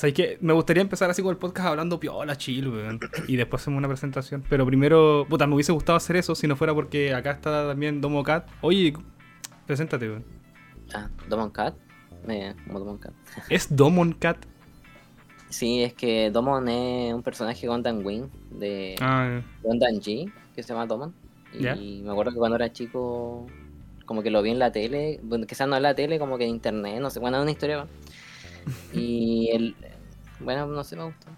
sabes que me gustaría empezar así con el podcast hablando piola, chill, weón. Y después hacemos una presentación. Pero primero, puta, me hubiese gustado hacer eso si no fuera porque acá está también Domo Cat. Oye, preséntate, weón. Ah, Domon Cat. Eh, como Domon Cat. ¿Es Domon Cat? Sí, es que Domon es un personaje de Gundam Wing de Ah, Gundam G, que se llama Domon. Y me acuerdo que cuando era chico, como que lo vi en la tele, bueno, quizás no en la tele, como que en internet, no sé, bueno, es una historia. Y el, bueno, no sé, me gustó.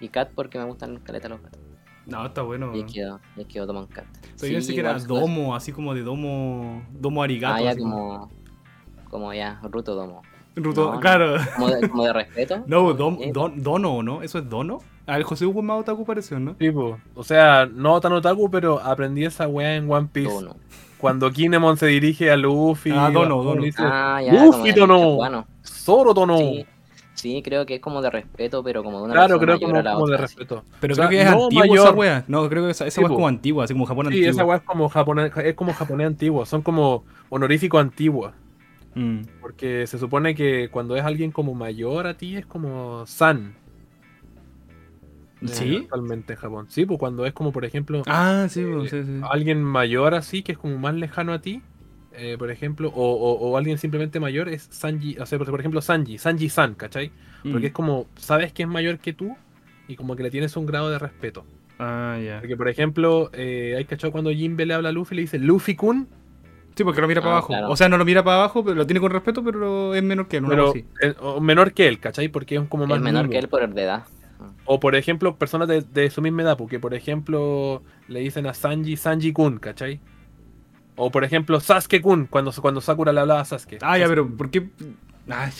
Y Cat porque me gustan caleta los gatos. no, está bueno, Y quedó, y quedó Domon Cat. Pero yo pensé que era Domo, así como de Domo. Domo Arigato. Ah, ya como, como ya, Ruto Domo. Ruto- no, no. claro. Como de, como de respeto. No, dom- don- Dono, ¿no? ¿Eso es Dono? Ah, el José Hugo más otaku pareció, ¿no? Sí, po. O sea, no tan otaku, pero aprendí esa weá en One Piece. Dono. Cuando Kinemon se dirige a Luffy. Ah, Dono, Dono. dice, Ah, ya. Luffy Dono. Bueno, Zoro Dono. sí. Sí, creo que es como de respeto, pero como de una Claro, creo mayor como, a la como de sí. respeto. Pero O sea, creo que es no antigua esa wea. No, creo que esa, esa Sí, wea es como antigua, así como Japón Sí, antiguo. esa weá es como japonés, es como japonés antiguo, son como honorífico antiguo. Mm. Porque se supone que cuando es alguien como mayor a ti es como san. eh, ¿Sí? Actualmente en Japón. Sí, pues cuando es como por ejemplo Ah, sí, Eh, sí, sí. alguien mayor así, que es como más lejano a ti, eh, por ejemplo, o, o- o alguien simplemente mayor es Sanji, o sea, por ejemplo Sanji, Sanji-san, ¿cachai? Porque Mm. es como, sabes que es mayor que tú y como que le tienes un grado de respeto. Ah, ya. Porque, por ejemplo, eh, hay cachado cuando Jinbe le habla a Luffy, le dice Luffy-kun, Sí, porque lo mira Ah, para abajo. claro. O sea, no lo mira para abajo, pero lo tiene con respeto, pero es menor que él, pero o menor que él, ¿cachai? Porque es como más Es menor niño. que él por el de edad. O por ejemplo, personas de, de su misma edad, porque por ejemplo le dicen a Sanji Sanji-kun, ¿cachai? O por ejemplo Sasuke-kun, cuando, cuando Sakura le hablaba a Sasuke. Ah, ya, pero ¿por qué? Ay,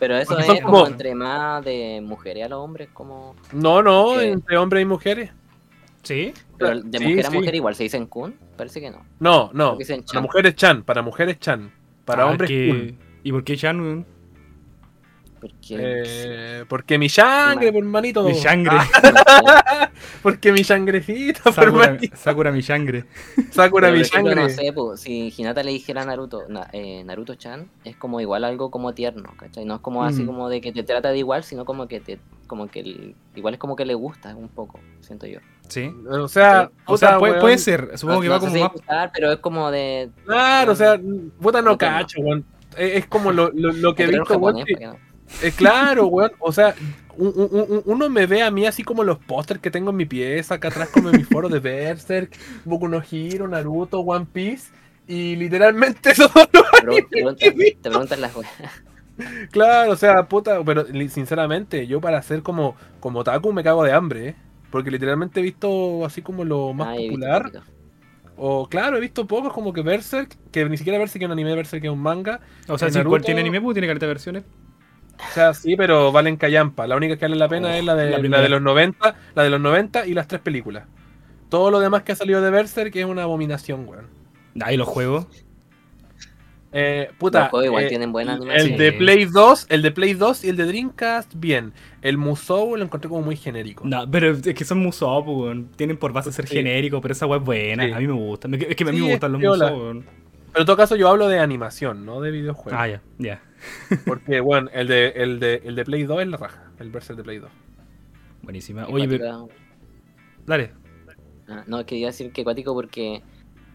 Pero eso es como entre más de mujeres a los hombres, como. No, no, entre hombres y mujeres. ¿Sí? Pero de Sí, mujer a sí. mujer igual se dicen kun, parece que no. No, no. Dicen Para chan. mujeres Chan, para mujeres Chan. Para Ah, hombres que- Kun. ¿Y por qué Chan? Porque. Eh, porque mi sangre, por manito. Mi sangre. Ah, porque mi sangrecita, por Sakura, manito. Sakura, mi sangre. Sakura, Pero, mi sangre. no sé, pues, si Hinata le dijera a Naruto, na- eh, Naruto-chan, es como igual algo como tierno, ¿cachai? No es como así Mm. como de que te trata de igual, sino como que te, como que el- igual es como que le gusta un poco, siento yo. Sí. O sea, O sea, puede, weón. puede ser. Supongo no, que no va sé como si más. gustar, pero es como de... Claro, o sea, puta no No cacho, weón. Es, como lo, lo, lo que he visto, eh, claro, weón. O sea, un- un- un- uno me ve a mí así como los pósters que tengo en mi pieza, acá atrás como en mi foro de Berserk, Boku no Hero, Naruto, One Piece. Y literalmente eso no Pero te preguntan, te preguntan las weas. Claro, o sea, puta, pero sinceramente, yo para ser como, como Taku me cago de hambre, ¿eh? Porque literalmente he visto así como lo más Ah, popular. O claro, he visto pocos como que Berserk, que ni siquiera Berserk es un anime, Berserk es un manga. O sea, si Naruto- tiene anime, pues tiene careta de versiones. O sea, sí, pero valen callampa. La única que vale la pena Oh, es la de, la de los 90, la de los 90 y las tres películas. Todo lo demás que ha salido de Berserk es una abominación, weón. Ahí los juegos. Eh, puta, Los juegos igual eh, tienen buena el animación. de Play 2, el de Play 2 y el de Dreamcast, bien. El Musou lo encontré como muy genérico. No, pero es que son Musou, pues, weón. Tienen por base ser Sí. genéricos, pero esa weá es buena. Sí. A mí me gusta. Es que a mí Sí, me gustan los. Musou, weón. Pero en todo caso yo hablo de animación, no de videojuegos. Ah, ya, ya. Porque, bueno, el de, el, de, el de Play 2 es la raja, el Berserk de Play 2. Buenísima. Oye, pero... cuática- Dale. Ah, no, quería decir que cuático porque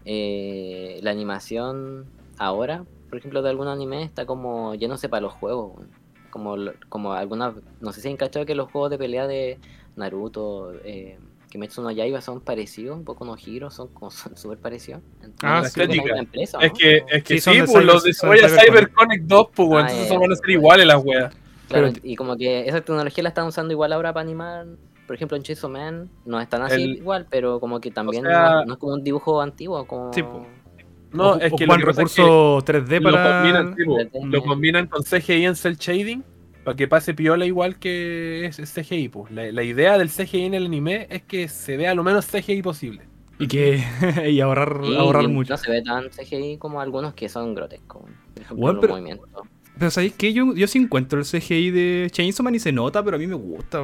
eh, la animación ahora, por ejemplo, de algún anime está como yéndose para los juegos. Como, lo- como algunas, no sé si han cachado que los juegos de pelea de Naruto, eh, Kimetsu no Yaiba son parecidos, un poco no giros, son como son súper parecidos. Ah, Entonces, que la Estética. empresa, Es ¿no? que, O- es que Sí, sí, son pues los de desarrolla Cyberconnect. CyberConnect 2, pues, Ah, entonces ya, son van a ser iguales las weas. Claro, Pero- y como que esa tecnología la están usando igual ahora para animar. Por ejemplo, en Chainsaw Man no están así El- igual, pero como que también sea- no, no es como un dibujo antiguo, como... Sí, po. No, Ocu- es que lo que pasa es que recursos 3D lo para... combinan, sí, po, 3D. lo combinan con CGI en cel shading para que pase piola igual que es CGI. Pues. La, la idea del CGI en el anime es que se vea lo menos CGI posible. Y que... y ahorrar, Y ahorrar no mucho. se ve tan CGI como algunos que son grotescos. Por ejemplo, Bueno, los pero- movimientos. Pero ¿sabéis qué? Yo, yo sí encuentro el CGI de Chainsaw Man y se nota, pero a mí me gusta.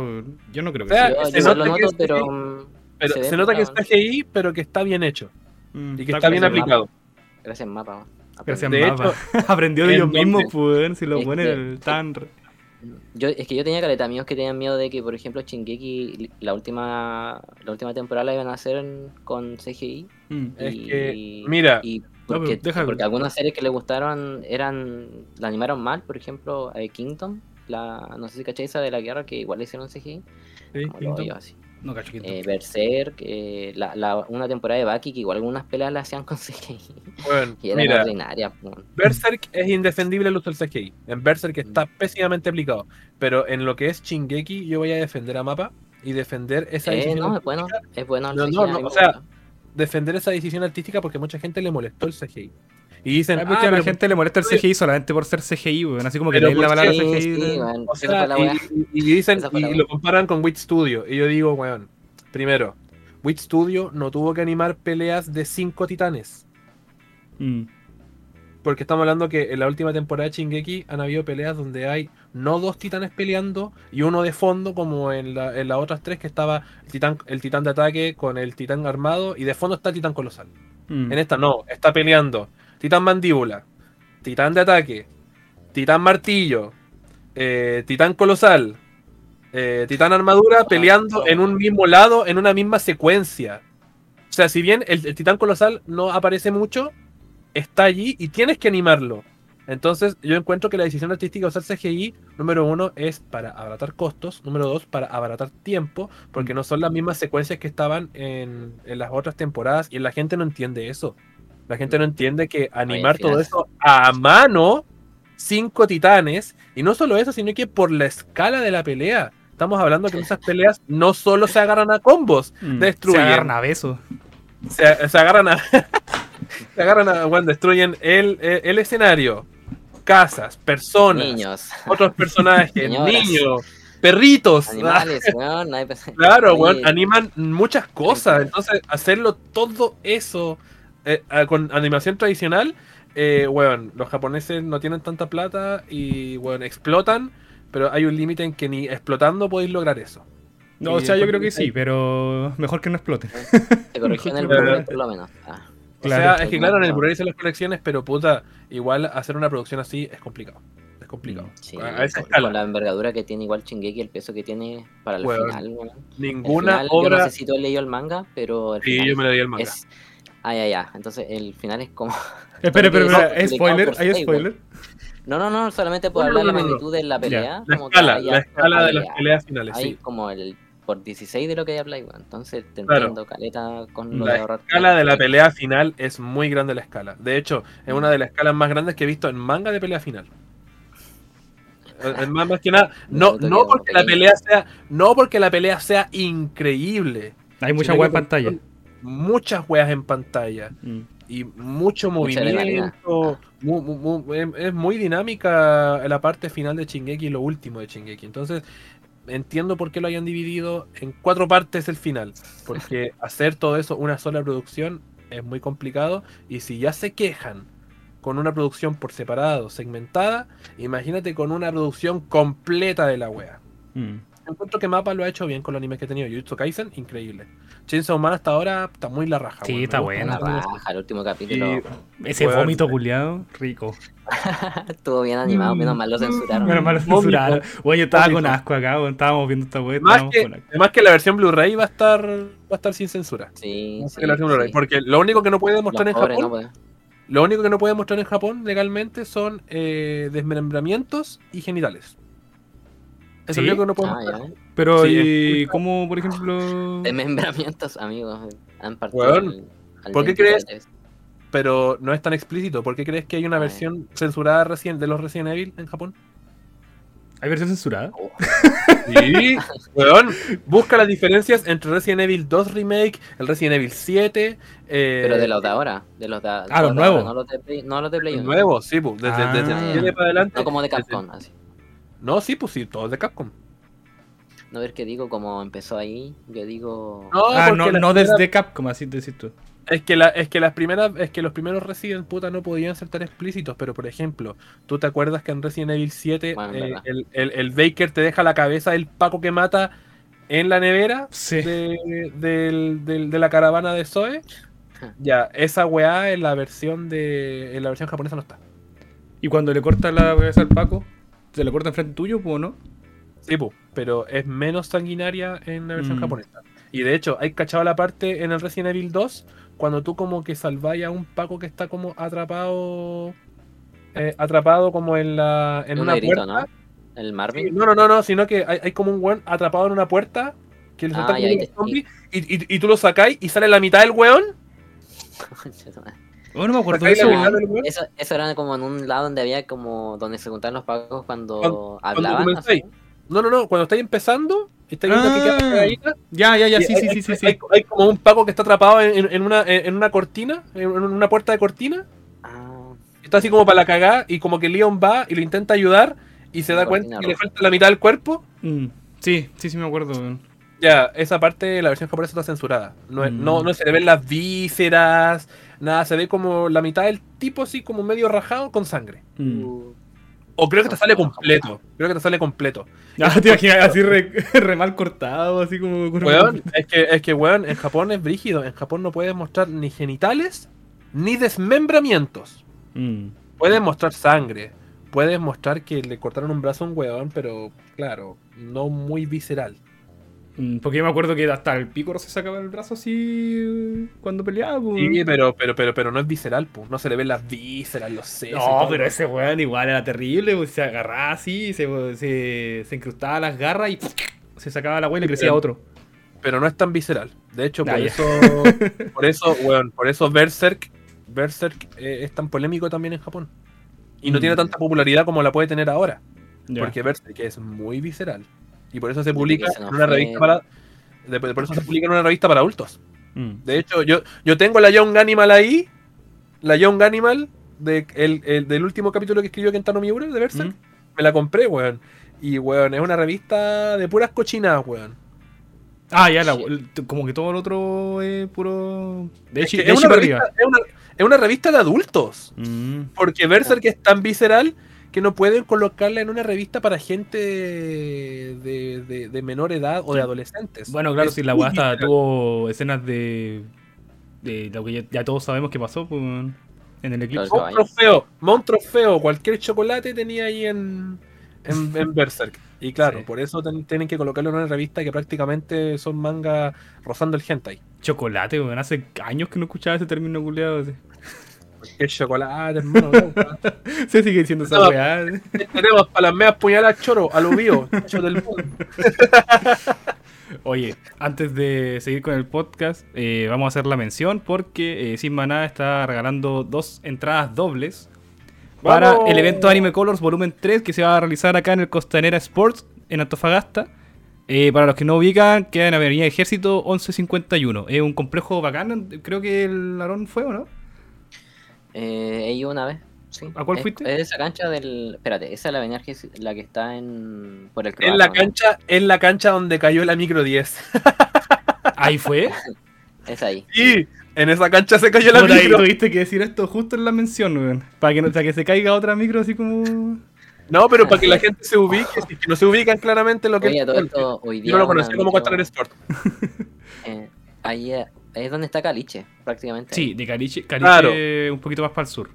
Yo no creo que O sea, sea. Se nota lo noto, pero... CGI, mm, Pero se nota que es CGI, pero que está bien hecho Mm, y que está bien aplicado. Gracias, mapa. Gracias, mapa. Aprendió de ¿en ellos mismos, pues. Si buenos que- están... re- Yo, es que yo tenía caleta amigos que tenían miedo de que, por ejemplo, Shingeki, la última, la última temporada la iban a hacer con CGI. Mm. Es y- que, mira, y porque, algunas series que le gustaron eran la animaron mal, por ejemplo, eh, Kingdom, la, no sé si cacháis esa de la guerra que igual le hicieron CGI, Sí, Kingdom. así. No cacho. Eh, Berserk, eh, la, la- una temporada de Baki que igual algunas peleas la hacían con CGI Bueno, y eran mira, ordinarias. Berserk es indefendible el uso del CGI. En Berserk está pésimamente aplicado. Pero en lo que es Shingeki, yo voy a defender a Mapa y defender esa Eh, decisión no, es bueno, artística- es bueno el No, CGI, no, no, o sea, defender esa decisión artística porque mucha gente le molestó el CGI. Y dicen, ah, a la pero- gente le molesta el CGI solamente por ser CGI, weón. Así como que leer la ¿por palabra qué? CGI. Sí, sí, de- O sea, la y, y- dicen, la y lo comparan con Wit Studio. Y yo digo, weón, primero, Wit Studio no tuvo que animar peleas de cinco titanes. Mm. Porque estamos hablando que en la última temporada de Shingeki han habido peleas donde hay no dos titanes peleando y uno de fondo, como en, la- en las otras tres, que estaba el titán, el titán de ataque con el titán armado y de fondo está el titán colosal. Mm. En esta no, está peleando titán mandíbula, titán de ataque, titán martillo, eh, titán colosal, eh, titán armadura peleando en un mismo lado, en una misma secuencia. O sea, si bien el, el titán colosal no aparece mucho, está allí y tienes que animarlo. Entonces, yo encuentro que la decisión artística de usar CGI, número uno, es para abaratar costos, número dos, para abaratar tiempo, porque no son las mismas secuencias que estaban en, en las otras temporadas y la gente no entiende eso. La gente no entiende que animar todo eso a mano, cinco titanes, y no solo eso, sino que por la escala de la pelea. Estamos hablando que en esas peleas no solo se agarran a combos, Mm. destruyen. Se agarran a besos. se, se agarran a. se agarran a. Bueno, destruyen el, el, el escenario. Casas, personas, Niños, otros personajes, niños, perritos. animales, weón. no hay- Claro, weón, animan muchas cosas. Entonces, hacerlo todo eso eh, ah, con animación tradicional, eh, weón, los japoneses no tienen tanta plata y, weón, explotan, pero hay un límite en que ni explotando podéis lograr eso. No, Y o sea, yo creo que sí, pero mejor que no explote. Se corrigió en el. Blu-ray, por lo menos. Ah, O sea, es que claro, en el. Blu-ray las colecciones, pero puta, igual hacer una producción así es complicado. Es complicado. sí, a a esa con, escala. con la envergadura que tiene igual Shingeki, el peso que tiene para el final, weón. El Ninguna final, obra. Yo no sé si tú has leído el manga, pero el Sí, final yo me le di el manga. es... Ah, ya, ya. Entonces el final es como... Espera, espera, espera. es ¿Es spoiler? ¿Hay spoiler? No, no, no, solamente por No, hablar no, la no, no. magnitud de la pelea. La como escala, hay la de las pelea. peleas finales, Hay sí. como el por 16 de lo que hay weón. Entonces te Claro. entiendo, caleta, con lo La de ahorrar escala de la pelea final es muy grande la escala. De hecho, es una de las escalas más grandes que he visto en manga de pelea final. Más, más que nada, no, no porque la pelea sea, no porque la pelea sea increíble. Hay mucha en pantalla. son Muchas weas en pantalla. Mm. y mucho Mucha movimiento. mu- mu- mu- es, es muy dinámica la parte final de Chingeki y lo último de Chingeki. Entonces, entiendo por qué lo hayan dividido en cuatro partes el final. Porque hacer todo eso una sola producción es muy complicado. Y si ya se quejan con una producción por separado, segmentada, imagínate con una producción completa de la wea. Mm. Encuentro que Mapa lo ha hecho bien con los animes que ha tenido. Jujutsu Kaisen, increíble. Chainsaw Man hasta ahora está muy la raja. Sí. Me está buena. Raja, el último capítulo Y- Ese vómito culiado, rico. estuvo bien animado, menos mal lo censuraron. Menos mal lo censuraron. Bueno, yo estaba con asco acá, weón, estábamos viendo esta weá. Más que, con asco. además que la versión Blu-ray va a estar va a estar sin censura. Sí, Más sí, que la versión Blu-ray, sí. Porque lo único que no puede mostrar en Japón, no lo único que no puede mostrar en Japón legalmente son eh, desmembramientos y genitales. Eso es lo único que no puede Ah. Pero, Sí, ¿y cómo, por ejemplo? Desmembramientos, amigos. Han partido Weón, al- al ¿por qué crees? Pero no es tan explícito. ¿Por qué crees que hay una Ah. versión censurada recién de los Resident Evil en Japón? ¿Hay versión censurada? Oh, Sí, weón. Busca las diferencias entre Resident Evil 2 Remake, el Resident Evil 7. eh, Pero de los de ahora. De los de, Ah, los nuevos. No los de Play, no los de Play el uno. nuevo, sí, pues. Desde, Ah. desde el 7 para adelante. No como de desde- Capcom, así. No, sí, pues sí, todos de Capcom. No ver qué digo, como empezó ahí, yo digo... No, ah, no, no desde Capcom, así decís tú. Es que, la, es que las primeras, es que los primeros Resident puta no podían ser tan explícitos, pero por ejemplo, ¿tú te acuerdas que en Resident Evil 7 Bueno, eh, el, el- el Baker te deja la cabeza del Paco que mata en la nevera Sí. de, del- del- de la caravana de Zoe? Ya, esa weá en la versión de. en la versión japonesa no está. Y cuando le corta la cabeza al Paco, se lo corta enfrente tuyo, pues, ¿no? Sí, po, pero es menos sanguinaria en la versión Mm. japonesa. Y de hecho, hay cachado la parte en el Resident Evil 2 cuando tú como que salváis a un Paco que está como atrapado eh, atrapado como en la en Un una negrito, puerta. ¿no? El Sí, Marvin. no, no, no, no, sino que hay, hay como un weón atrapado en una puerta que le Ah, te- los zombies y, y- y tú lo sacáis y sale la mitad del weón. Oh, no me acuerdo de sacáis eso, era como en un lado donde había como donde se juntaban los pagos cuando, hablaban. No, no, no, cuando estáis empezando, estáis viendo que queda Ah. Ya, ya, ya, sí, hay, sí, hay- sí, sí, hay- hay como un Paco que está atrapado en, en una, en una cortina, en una puerta de cortina. Ah, Está así como para la cagada y como que Leon va y lo intenta ayudar y se da cuenta que le falta la mitad del cuerpo. Mm, Sí, sí, sí me acuerdo. Ya, esa parte, la versión japonesa está censurada. No, es- Mm. no, no se le ven las vísceras, nada, se ve como la mitad del tipo así como medio rajado con sangre. Mm. O creo que te sale completo. Creo que te sale completo. Ah, te imaginas así re, re mal cortado, así como... Weón, es que, es que, weón, en Japón es brígido. En Japón no puedes mostrar ni genitales ni desmembramientos. Mm. Puedes mostrar sangre. Puedes mostrar que le cortaron un brazo a un weón, pero claro, no muy visceral. Mm, Porque yo me acuerdo que hasta el pícoro se sacaba el brazo así eh, cuando peleaba, pues. Sí, pero, pero, pero, pero no es visceral, pues. No se le ven las vísceras, los sesos. No, pero ese weón igual era terrible, pues, se agarraba así, se, se, se incrustaba las garras y se sacaba la weá y le crecía Pero- otro. Pero no es tan visceral. De hecho, por Ah, ya. eso. por eso, weón, por eso Berserk, Berserk eh, es tan polémico también en Japón. Y no Mm. tiene tanta popularidad como la puede tener ahora. Porque Berserk es muy visceral. Y por eso se publica en una revista para. de- Por eso se publica en una revista para adultos. Mm. De hecho, yo, yo tengo la Young Animal ahí. La Young Animal de, el, el- del último capítulo que escribió Kentaro Miura de Berserk. Mm. Me la compré, weón. Y, weón, es una revista de puras cochinadas, weón. Ah, ya, la- como que todo el otro es puro. De Es, que es, una revista, es, una, es una revista de adultos. Mm. Porque Berserk es tan visceral que no pueden colocarla en una revista para gente de, de- de menor edad o de adolescentes. Bueno, claro, Es si la muy weá hasta visceral. tuvo escenas de. de lo que ya, ya todos sabemos que pasó, pues, en el eclipse. Claro. Monstruo feo, monstruo feo, cualquier chocolate tenía ahí en, en, en Berserk. Y claro, Sí. por eso ten- tienen que colocarlo en una revista que prácticamente son mangas rozando el hentai. Chocolate, weón. Hace años que no escuchaba ese término culiado. ¿Qué chocolate, hermano? Se sigue diciendo esa weá. Tenemos para las meas puñaladas choro, cho del mundo. Oye, antes de seguir con el podcast, eh, vamos a hacer la mención porque eh, Sin Maná está regalando dos entradas dobles para ¡Vamos! el evento Anime Colors Volumen 3 que se va a realizar acá en el Costanera Sports en Antofagasta. Eh, para los que no ubican, queda en Avenida Ejército 1151. Es un complejo bacán, creo que el Arón fue o no. Eh, he ido una vez. Sí. ¿A cuál Es- fuiste? Es esa cancha del. Espérate, esa es la avenida que la que está en. Por el En la ¿no? cancha, en la cancha donde cayó la micro 10. Ahí fue. Es ahí. Sí, en esa cancha se cayó la micro. tuviste que decir esto justo en la mención, weón. Para que, no, para que se caiga otra micro así como... No, pero para que la gente se ubique, si que no se ubican claramente lo que Oye, todo es. esto, hoy día. Yo no lo un conocía como Sport. eh, ahí eh, es donde está Caliche, prácticamente. Sí, de Caliche, Caliche Claro. un poquito más para el sur.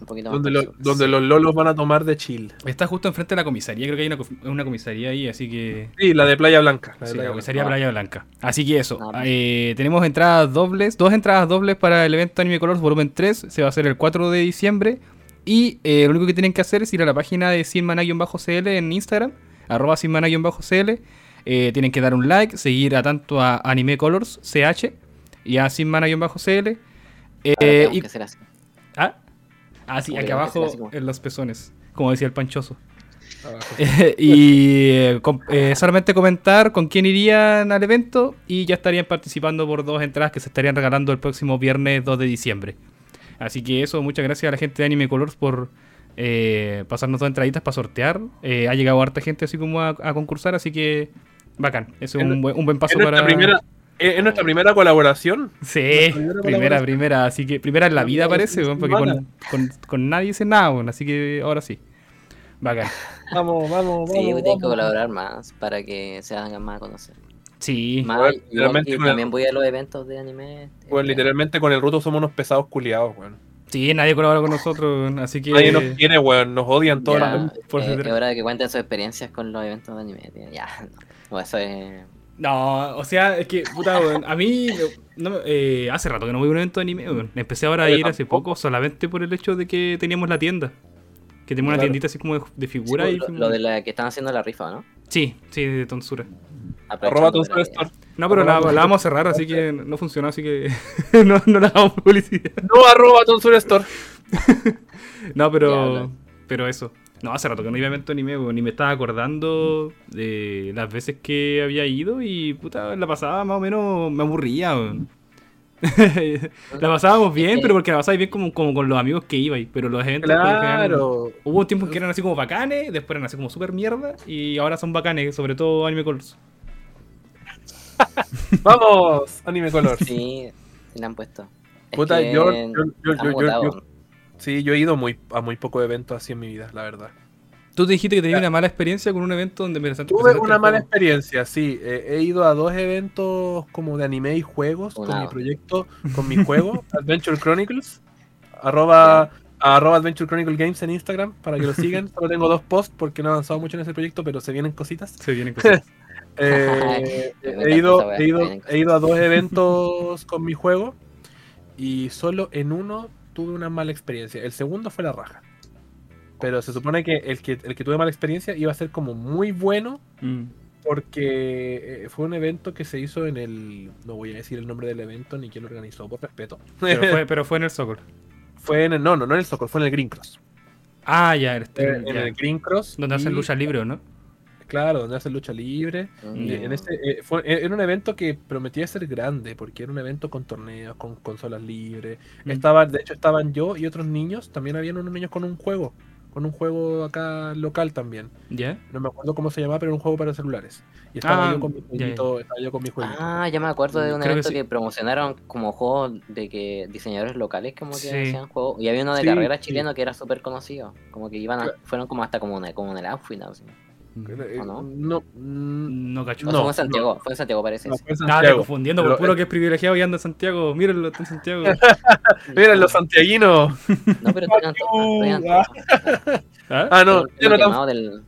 Un poquito más Donde, para lo- el sur. donde los lolos van a tomar de chill. Está justo enfrente de la comisaría, creo que hay una, una comisaría ahí, así que... Sí, la de Playa Blanca. La de Sí, Playa la comisaría Ah. Playa Blanca. Así que eso, Ah, eh, tenemos entradas dobles, dos entradas dobles para el evento Anime Colors volumen 3, se va a hacer el 4 de diciembre. Y eh, lo único que tienen que hacer es ir a la página de Sinmana-cl en Instagram, arroba Sinmana-cl. Eh, tienen que dar un like, seguir a tanto a Anime Colors CH y a Sinmana-cl. Eh, y así. ¿Ah? Ah, sí, aquí abajo hacer así como- en los pezones, como decía el panchoso. Abajo. y eh, com- eh, solamente comentar con quién irían al evento y ya estarían participando por dos entradas que se estarían regalando el próximo viernes 2 de diciembre. Así que eso, muchas gracias a la gente de Anime Colors por eh, pasarnos dos entraditas para sortear. Eh, ha llegado harta gente así como a, a concursar, así que bacán. Eso es un buen, un buen paso para... primera, es es nuestra primera colaboración. Sí, primera primera, colaboración. primera, así que primera en la vida parece, en porque con, con- con nadie dice nada, weón, así que ahora sí. Bacán. Vamos, vamos, Sí, vamos. tienen que vamos. colaborar más para que se hagan más a conocer. Sí. Más, Bueno, literalmente el- también voy a los eventos de anime. Bueno, eh, literalmente con el Ruto somos unos pesados culiados, weón. Sí, nadie colabora con nosotros, así que. Nadie nos quiere, weón. Nos odian todos. Ya, los- por eh, que cuenten sus experiencias con los eventos de anime. tío. Ya, no. O eso es. No, o sea, es que, puta, weón, a mí no me- eh, hace rato que no voy a un evento de anime, weón. Empecé ahora a ir hace poco solamente por el hecho de que teníamos la tienda. Que teníamos una Claro. tiendita así como de, de figura y... lo, lo de la que están haciendo la rifa, ¿no? Sí, sí, de tonsura. Arroba Tonsura Store. No, pero la, la vamos a cerrar, así que no funcionó, así que no, no le hagamos publicidad. No, arroba Tonsura Store. No, pero, pero eso. No, hace rato que no iba a evento anime, weón, ni me estaba acordando de las veces que había ido y puta, la pasaba más o menos, me aburría, weón. la pasábamos bien, pero porque la pasabais bien como, como con los amigos que ibais, pero los eventos Claro. Hubo un tiempo en que eran así como bacanes, después eran así como super mierda, y ahora son bacanes, sobre todo Anime Colors. Vamos, Anime Color. Sí, sí le han puesto. Es Puta, que yo- yo- yo- yo- Sí, yo he ido muy, a muy pocos eventos así en mi vida, la verdad. Tú te dijiste que tenías una mala experiencia con un evento donde me presentaste Tuve una mala juego. experiencia, sí. Eh, he ido a dos eventos como de anime y juegos con mi proyecto, con mi juego, Adventure Chronicles. Arroba, arroba Adventure Chronicle Games en Instagram para que lo sigan. Solo tengo dos posts porque no he avanzado mucho en ese proyecto, pero se vienen cositas. Se vienen cosas. Eh, he, ido, he, ido, he ido a dos eventos con mi juego y solo en uno tuve una mala experiencia. El segundo fue la raja. Pero se supone que el que, el que tuve mala experiencia iba a ser como muy bueno Mm. porque eh, fue un evento que se hizo en el. No voy a decir el nombre del evento ni quién lo organizó, por respeto. Pero fue, pero fue en el Soccer. Fue en el. No, no, no en el Soccer, fue en el Green Cross. Ah, ya, este, Eh, en el Green Cross. donde hacen lucha libre, ¿o no? Claro, donde hacen lucha libre. Mm. Y en ese, eh, fue, eh, era un evento que prometía ser grande, porque era un evento con torneos, con consolas libres. Mm. Estaba, de hecho, estaban yo y otros niños. También habían unos niños con un juego. Con un juego acá local también. ¿Ya? No me acuerdo cómo se llamaba, pero era un juego para celulares. Y estaba Ah, yo con mi jueguito. Estaba yo con mi jueguito. Ah, ya me acuerdo de un Creo que evento sí. que, promocionaron como juegos de que diseñadores locales como que Sí. hacían juegos. Y había uno de Sí, carrera sí. chileno que era súper conocido. Como que iban a- fueron como hasta como una, como en el outfit, así. Eh, ¿o no? no, No cacho. No, fue en Santiago, fue en Santiago parece. no, fue en Nada, Santiago. confundiendo por puro eh, que es privilegiado y anda en Santiago. Mírenlo, está en Santiago. Miren los santiaguinos. No, pero ¿Ah? Ah, no, ya no, tan- del...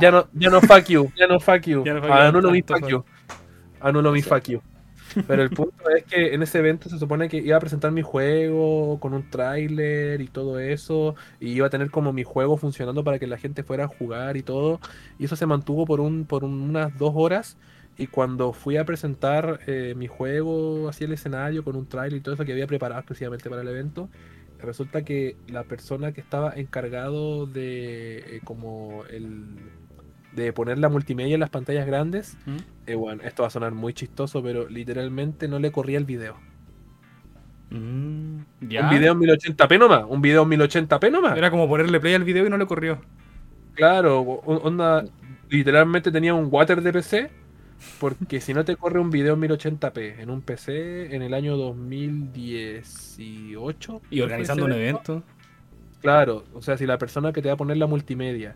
ya no, ya no fuck you, ya no fuck you. Ya no fuck you, Anulo mi fuck you. Anulo mi fuck you. Pero el punto es que en ese evento se supone que iba a presentar mi juego con un tráiler y todo eso, y iba a tener como mi juego funcionando para que la gente fuera a jugar y todo, y eso se mantuvo por un por un- unas dos horas, y cuando fui a presentar eh, mi juego así el escenario con un tráiler y todo eso que había preparado exclusivamente para el evento, resulta que la persona que estaba encargado de eh, como el de poner la multimedia en las pantallas grandes ¿Mm? eh, bueno, esto va a sonar muy chistoso, pero literalmente no le corría el video. Mm, ¿Ya? Un video en 1080p nomás, un video en 1080p nomás. Era como ponerle play al video y no le corrió. Claro, onda, literalmente tenía un water de PC, porque si no te corre un video en 1080p en un PC en el año 2018. Y organizando un evento. Claro, o sea, si la persona que te va a poner la multimedia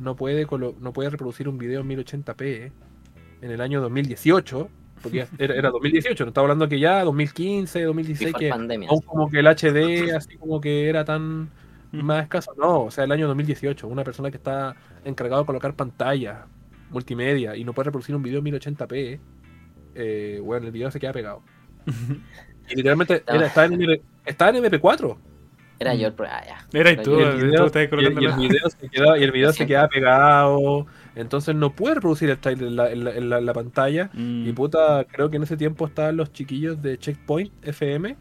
no puede, no puede reproducir un video en 1080p en el año 2018, porque ya era, era 2018, no estaba hablando que ya 2015, 2016, Before que pandemia. aún como que el HD así como que era tan más escaso. No, o sea, el año 2018, una persona que está encargado de colocar pantalla, multimedia, y no puede reproducir un video en 1080p, eh, bueno, el video se queda pegado. Y literalmente era- estaba, en, MP estaba en MP4. Era Mm. yo el pro... Ah, ya. Era y tú, yo- el tú video, estás y el- y video se queda, y el video se siento. queda pegado. Entonces no pude reproducir el trailer en la, en la- en la- en la pantalla. Mm. Y puta, creo que en ese tiempo estaban los chiquillos de Checkpoint FM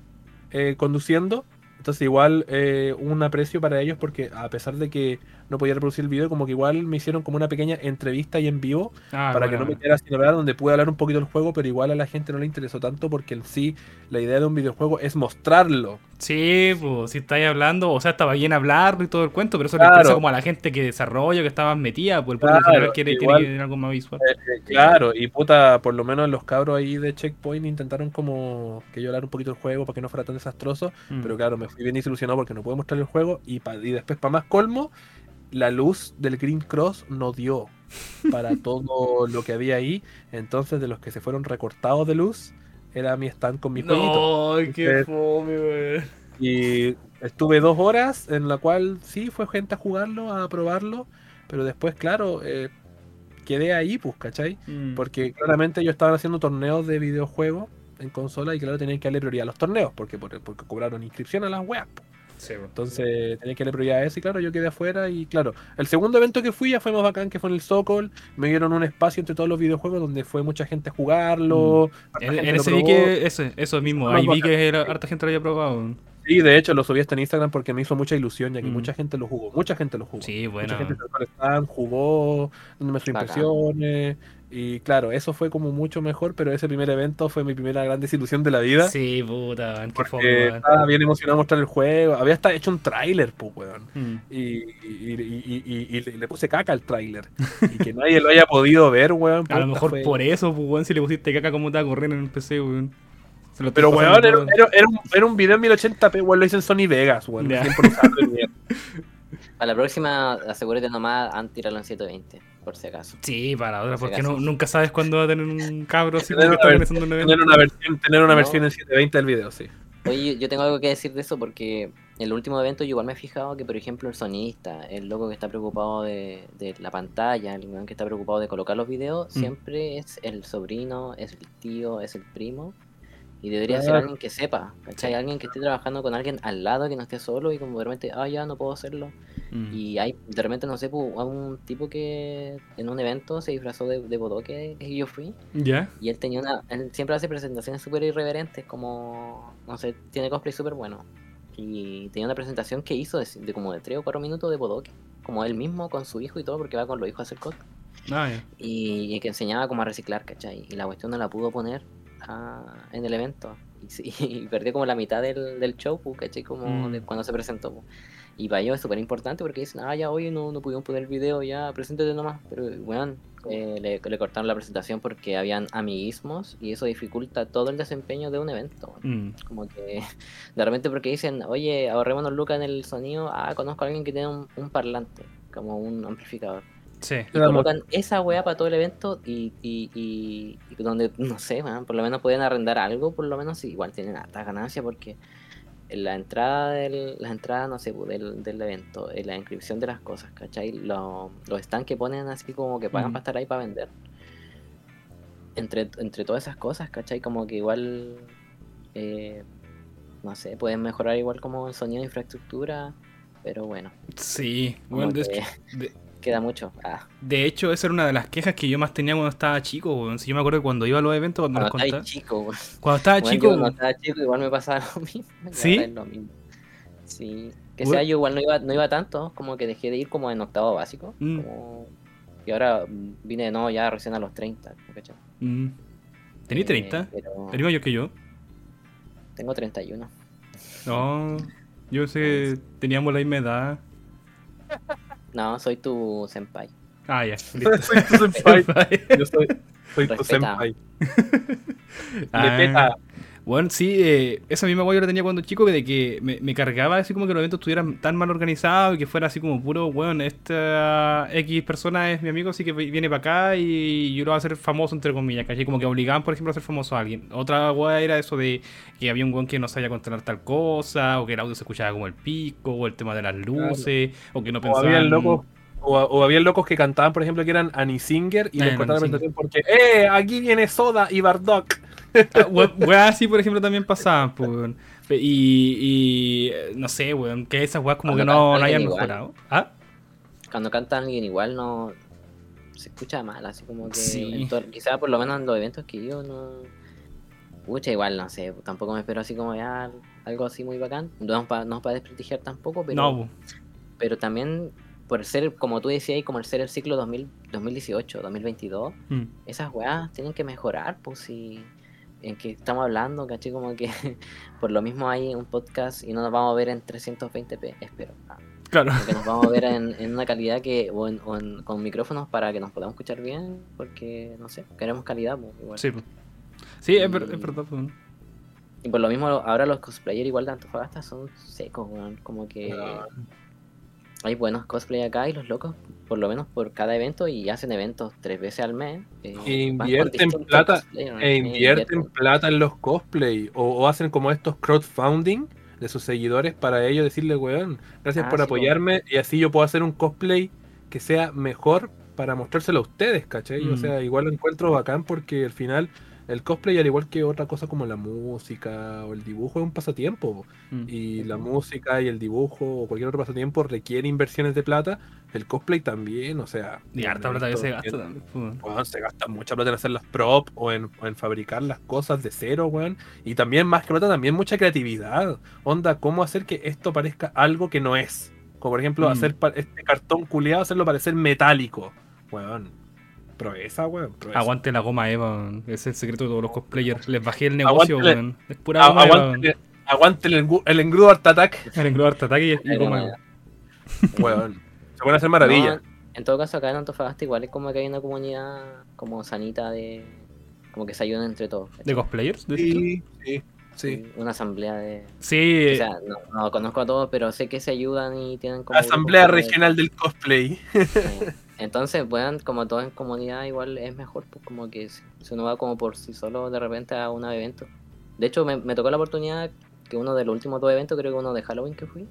eh, conduciendo. Entonces igual eh, un aprecio para ellos porque a pesar de que no podía reproducir el video, como que igual me hicieron como una pequeña entrevista ahí en vivo Ah, para bueno, que no me quedara sin hablar, donde pude hablar un poquito del juego, pero igual a la gente no le interesó tanto porque en sí la idea de un videojuego es mostrarlo. Sí, pues si estáis hablando, o sea, estaba bien hablarlo y todo el cuento, pero eso le interesa como a la gente que desarrolla, que estaba metida, pues el público Claro, quiere, igual- quiere algo más visual. Eh, Claro, y puta, por lo menos los cabros ahí de Checkpoint intentaron como que yo hablar un poquito del juego para que no fuera tan desastroso, Mm. pero claro, me fui bien desilusionado porque no pude mostrar el juego y, pa- y después para más colmo, la luz del Green Cross no dio para todo lo que había ahí, entonces de los que se fueron recortados de luz, era mi stand con mi. No, qué Entonces- fome. Y estuve dos horas en la cual sí fue gente a jugarlo, a probarlo, pero después, claro, eh, quedé ahí, pues, ¿cachai? Mm. Porque claramente ellos estaban haciendo torneos de videojuegos en consola y claro, tenían que darle prioridad a los torneos, porque, porque, porque cobraron inscripción a las weas. po. Sí. Entonces tenía que darle prioridad a eso y claro, yo quedé afuera y claro, el segundo evento que fui ya fue más bacán, que fue en el Sokol, me dieron un espacio entre todos los videojuegos donde fue mucha gente a jugarlo. harta En, gente en lo ese vi que ese, eso mismo, ahí vi bacán. que era- harta gente lo había probado. Sí, de hecho lo subí hasta en Instagram porque me hizo mucha ilusión, ya que Mm. mucha gente lo jugó, mucha gente lo jugó. Sí, Mucha bueno. gente se jugó, dándome sus impresiones. Y claro, eso fue como mucho mejor, pero ese primer evento fue mi primera gran desilusión de la vida. Sí, puta, man, Porque estaba bien emocionado mostrar el juego. Había hasta hecho un tráiler, pues, weón. Mm. Y, y- y- le- puse caca al tráiler. Y que nadie lo haya podido ver, weón. A lo mejor fue- por eso, pues, weón, si le pusiste caca, ¿cómo te va a correr en el PC, weón? Pero, weón, era, era- era un, era un video en 1080p, weón, lo hice en Sony Vegas, weón. Mierda. Para la próxima, asegúrate nomás antes tirarlo en 720, por si acaso. Sí, para otra, Por si porque no, nunca sabes cuándo va a tener un cabro así Tener que una está ver- organizando un evento. Tener una versión, tener una No. versión en 720 del video, sí. Oye, yo- tengo algo que decir de eso porque en el último evento yo igual me he fijado que, por ejemplo, el sonista, el loco que está preocupado de, de la pantalla, el weón que está preocupado de colocar los videos, Mm. siempre es el sobrino, es el tío, es el primo. Y debería ser Claro. alguien que sepa, ¿cachai? Alguien que esté trabajando con alguien al lado, que no esté solo y como de repente, ah, ya no puedo hacerlo. Mm. Y hay, de repente, no sé, pues, un tipo que en un evento se disfrazó de, de bodoque que yo fui. ¿Ya? Y él tenía una. Él siempre hace presentaciones súper irreverentes, como. No sé, tiene cosplay súper bueno. Y tenía una presentación que hizo de, de como de 3 o 4 minutos de Bodoque. Como él mismo con su hijo y todo, porque va con los hijos a hacer cosplay. Ah, ya. Y, y que enseñaba cómo a reciclar, ¿cachai? Y la cuestión no la pudo poner ah, en el evento. Y, y perdió como la mitad del, del show, pues, ¿cachai? Como Mm. de cuando se presentó. pues. Y para ellos es súper importante porque dicen, ah, ya hoy no, no pudimos poner video, ya, preséntate nomás. Pero, weón, eh, le, le cortaron la presentación porque habían amiguismos y eso dificulta todo el desempeño de un evento. Mm. Como que de repente porque dicen, oye, ahorrémonos lucas en el sonido, ah, conozco a alguien que tiene un, un parlante, como un amplificador. Sí. Y colocan esa weá para todo el evento y, y, y, y donde, no sé, man, por lo menos pueden arrendar algo, por lo menos igual tienen harta ganancia porque en la entrada del, la entrada, no sé, pues, del, del evento, en la inscripción de las cosas, ¿cachai? Lo- los stands que ponen así como que pagan Mm. para estar ahí para vender. Entre, entre todas esas cosas, ¿cachai? Como que igual, eh, no sé, pueden mejorar igual como el sonido de infraestructura, pero bueno, Sí. Bueno, de, que de- queda mucho. Ah, de hecho, esa era una de las quejas que yo más tenía cuando estaba chico, weón. Si yo me acuerdo que cuando iba a los eventos, cuando cuando contaba. chico, weón. Cuando estaba Bueno, chico, cuando estaba chico igual me pasaba lo mismo. ¿Sí? lo mismo. Sí. Que Bueno. sea, yo igual no iba, no iba tanto, como que dejé de ir como en octavo básico. Mm. como- Y ahora mm, vine de nuevo ya recién a los 30. ¿cachai? Mm. ¿Tení Eh, 30? pero ¿Eres mayor que yo? tengo 31. No. Yo sé teníamos la misma edad. No, soy tu senpai. Ah, ya. soy tu senpai. Yo soy, soy tu senpai. Ah. Respeta. Bueno, sí, eh, esa misma hueá yo la tenía cuando chico, que de que me, me cargaba así como que los eventos estuvieran tan mal organizados y que fuera así como puro, bueno, esta X persona es mi amigo, así que vi- viene para acá y yo lo voy a hacer famoso, entre comillas, ¿cachai? Como que obligaban, por ejemplo, a hacer famoso a alguien. Otra hueá era eso de que había un weón que no sabía controlar tal cosa, o que el audio se escuchaba como el pico, o el tema de las luces, o que no O pensaban... habían locos. O, o habían locos que cantaban, por ejemplo, que eran Annie Singer y Ah, les cortaban la presentación porque, ¡eh! Aquí viene Soda y Bardock. Ah, we- Weas así, por ejemplo, también pasaban, pues, Y, y no sé, weón, que esas weas como que no, hayan igual. mejorado. ¿Ah? Cuando canta alguien igual no se escucha mal, así como que Sí. quizá por lo menos en los eventos que yo no Pucha, igual no sé, tampoco me espero así como ya algo así muy bacán. No para no para desprestigiar tampoco, pero No, po. pero también por ser, como tú decías, como el ser el ciclo 2000, 2018, 2022, Mm. esas weas tienen que mejorar, pues si en que estamos hablando, caché como que por lo mismo hay un podcast y no nos vamos a ver en 320p, espero. Ah, Claro. que nos vamos a ver en, en una calidad que, o, en- o en- con micrófonos para que nos podamos escuchar bien, porque no sé, queremos calidad, pues, igual. Sí, po. Sí, es, ver- es verdad, pues. Y por lo mismo ahora los cosplayers igual de Antofagasta son secos, weón. Como que Ah. hay buenos cosplay acá y los locos, por lo menos por cada evento, y hacen eventos tres veces al mes. eh, E invierten plata- E eh, invierten plata en los cosplay. O, o hacen como estos crowdfunding de sus seguidores para ellos decirle, weón, gracias Ah, por sí, apoyarme y así yo puedo hacer un cosplay que sea mejor para mostrárselo a ustedes, ¿cachai? O Mm. sea, igual lo encuentro bacán porque al final el cosplay, al igual que otra cosa como la música o el dibujo, es un pasatiempo. po. Mm. Y la música y el dibujo o cualquier otro pasatiempo requiere inversiones de plata. El cosplay también, o sea. Y harta plata que se gasta también. se gasta mucha plata en hacer las props o en, o en fabricar las cosas de cero, weón. Y también, más que plata, también mucha creatividad. Onda, cómo hacer que esto parezca algo que no es. Como por ejemplo, Mm. hacer este cartón culeado, hacerlo parecer metálico. Weón. Proeza, weón. Proeza. Aguante la goma Eva, weón. Ese es el secreto de todos los cosplayers. Les bajé el negocio, Aguántele- weón. Es pura goma Eva, weón. aguante, aguante el, el engrudo Art Attack, El englobo Art Attack y, y Ay, goma Eva. weón. Se pueden hacer maravillas. No, en todo caso, acá en Antofagasta igual es como que hay una comunidad como sanita de... Como que se ayudan entre todos. ¿De cosplayers? Sí, sí, sí. Una asamblea de... Sí, O sea, no, no conozco a todos, pero sé que se ayudan y tienen como... Asamblea de- Regional del Cosplay. Eh, Entonces, bueno, como todo en comunidad igual es mejor, pues como que si si uno va como por sí solo de repente a un evento. De hecho, me, me tocó la oportunidad que uno de los últimos dos eventos, creo que uno de Halloween que fui,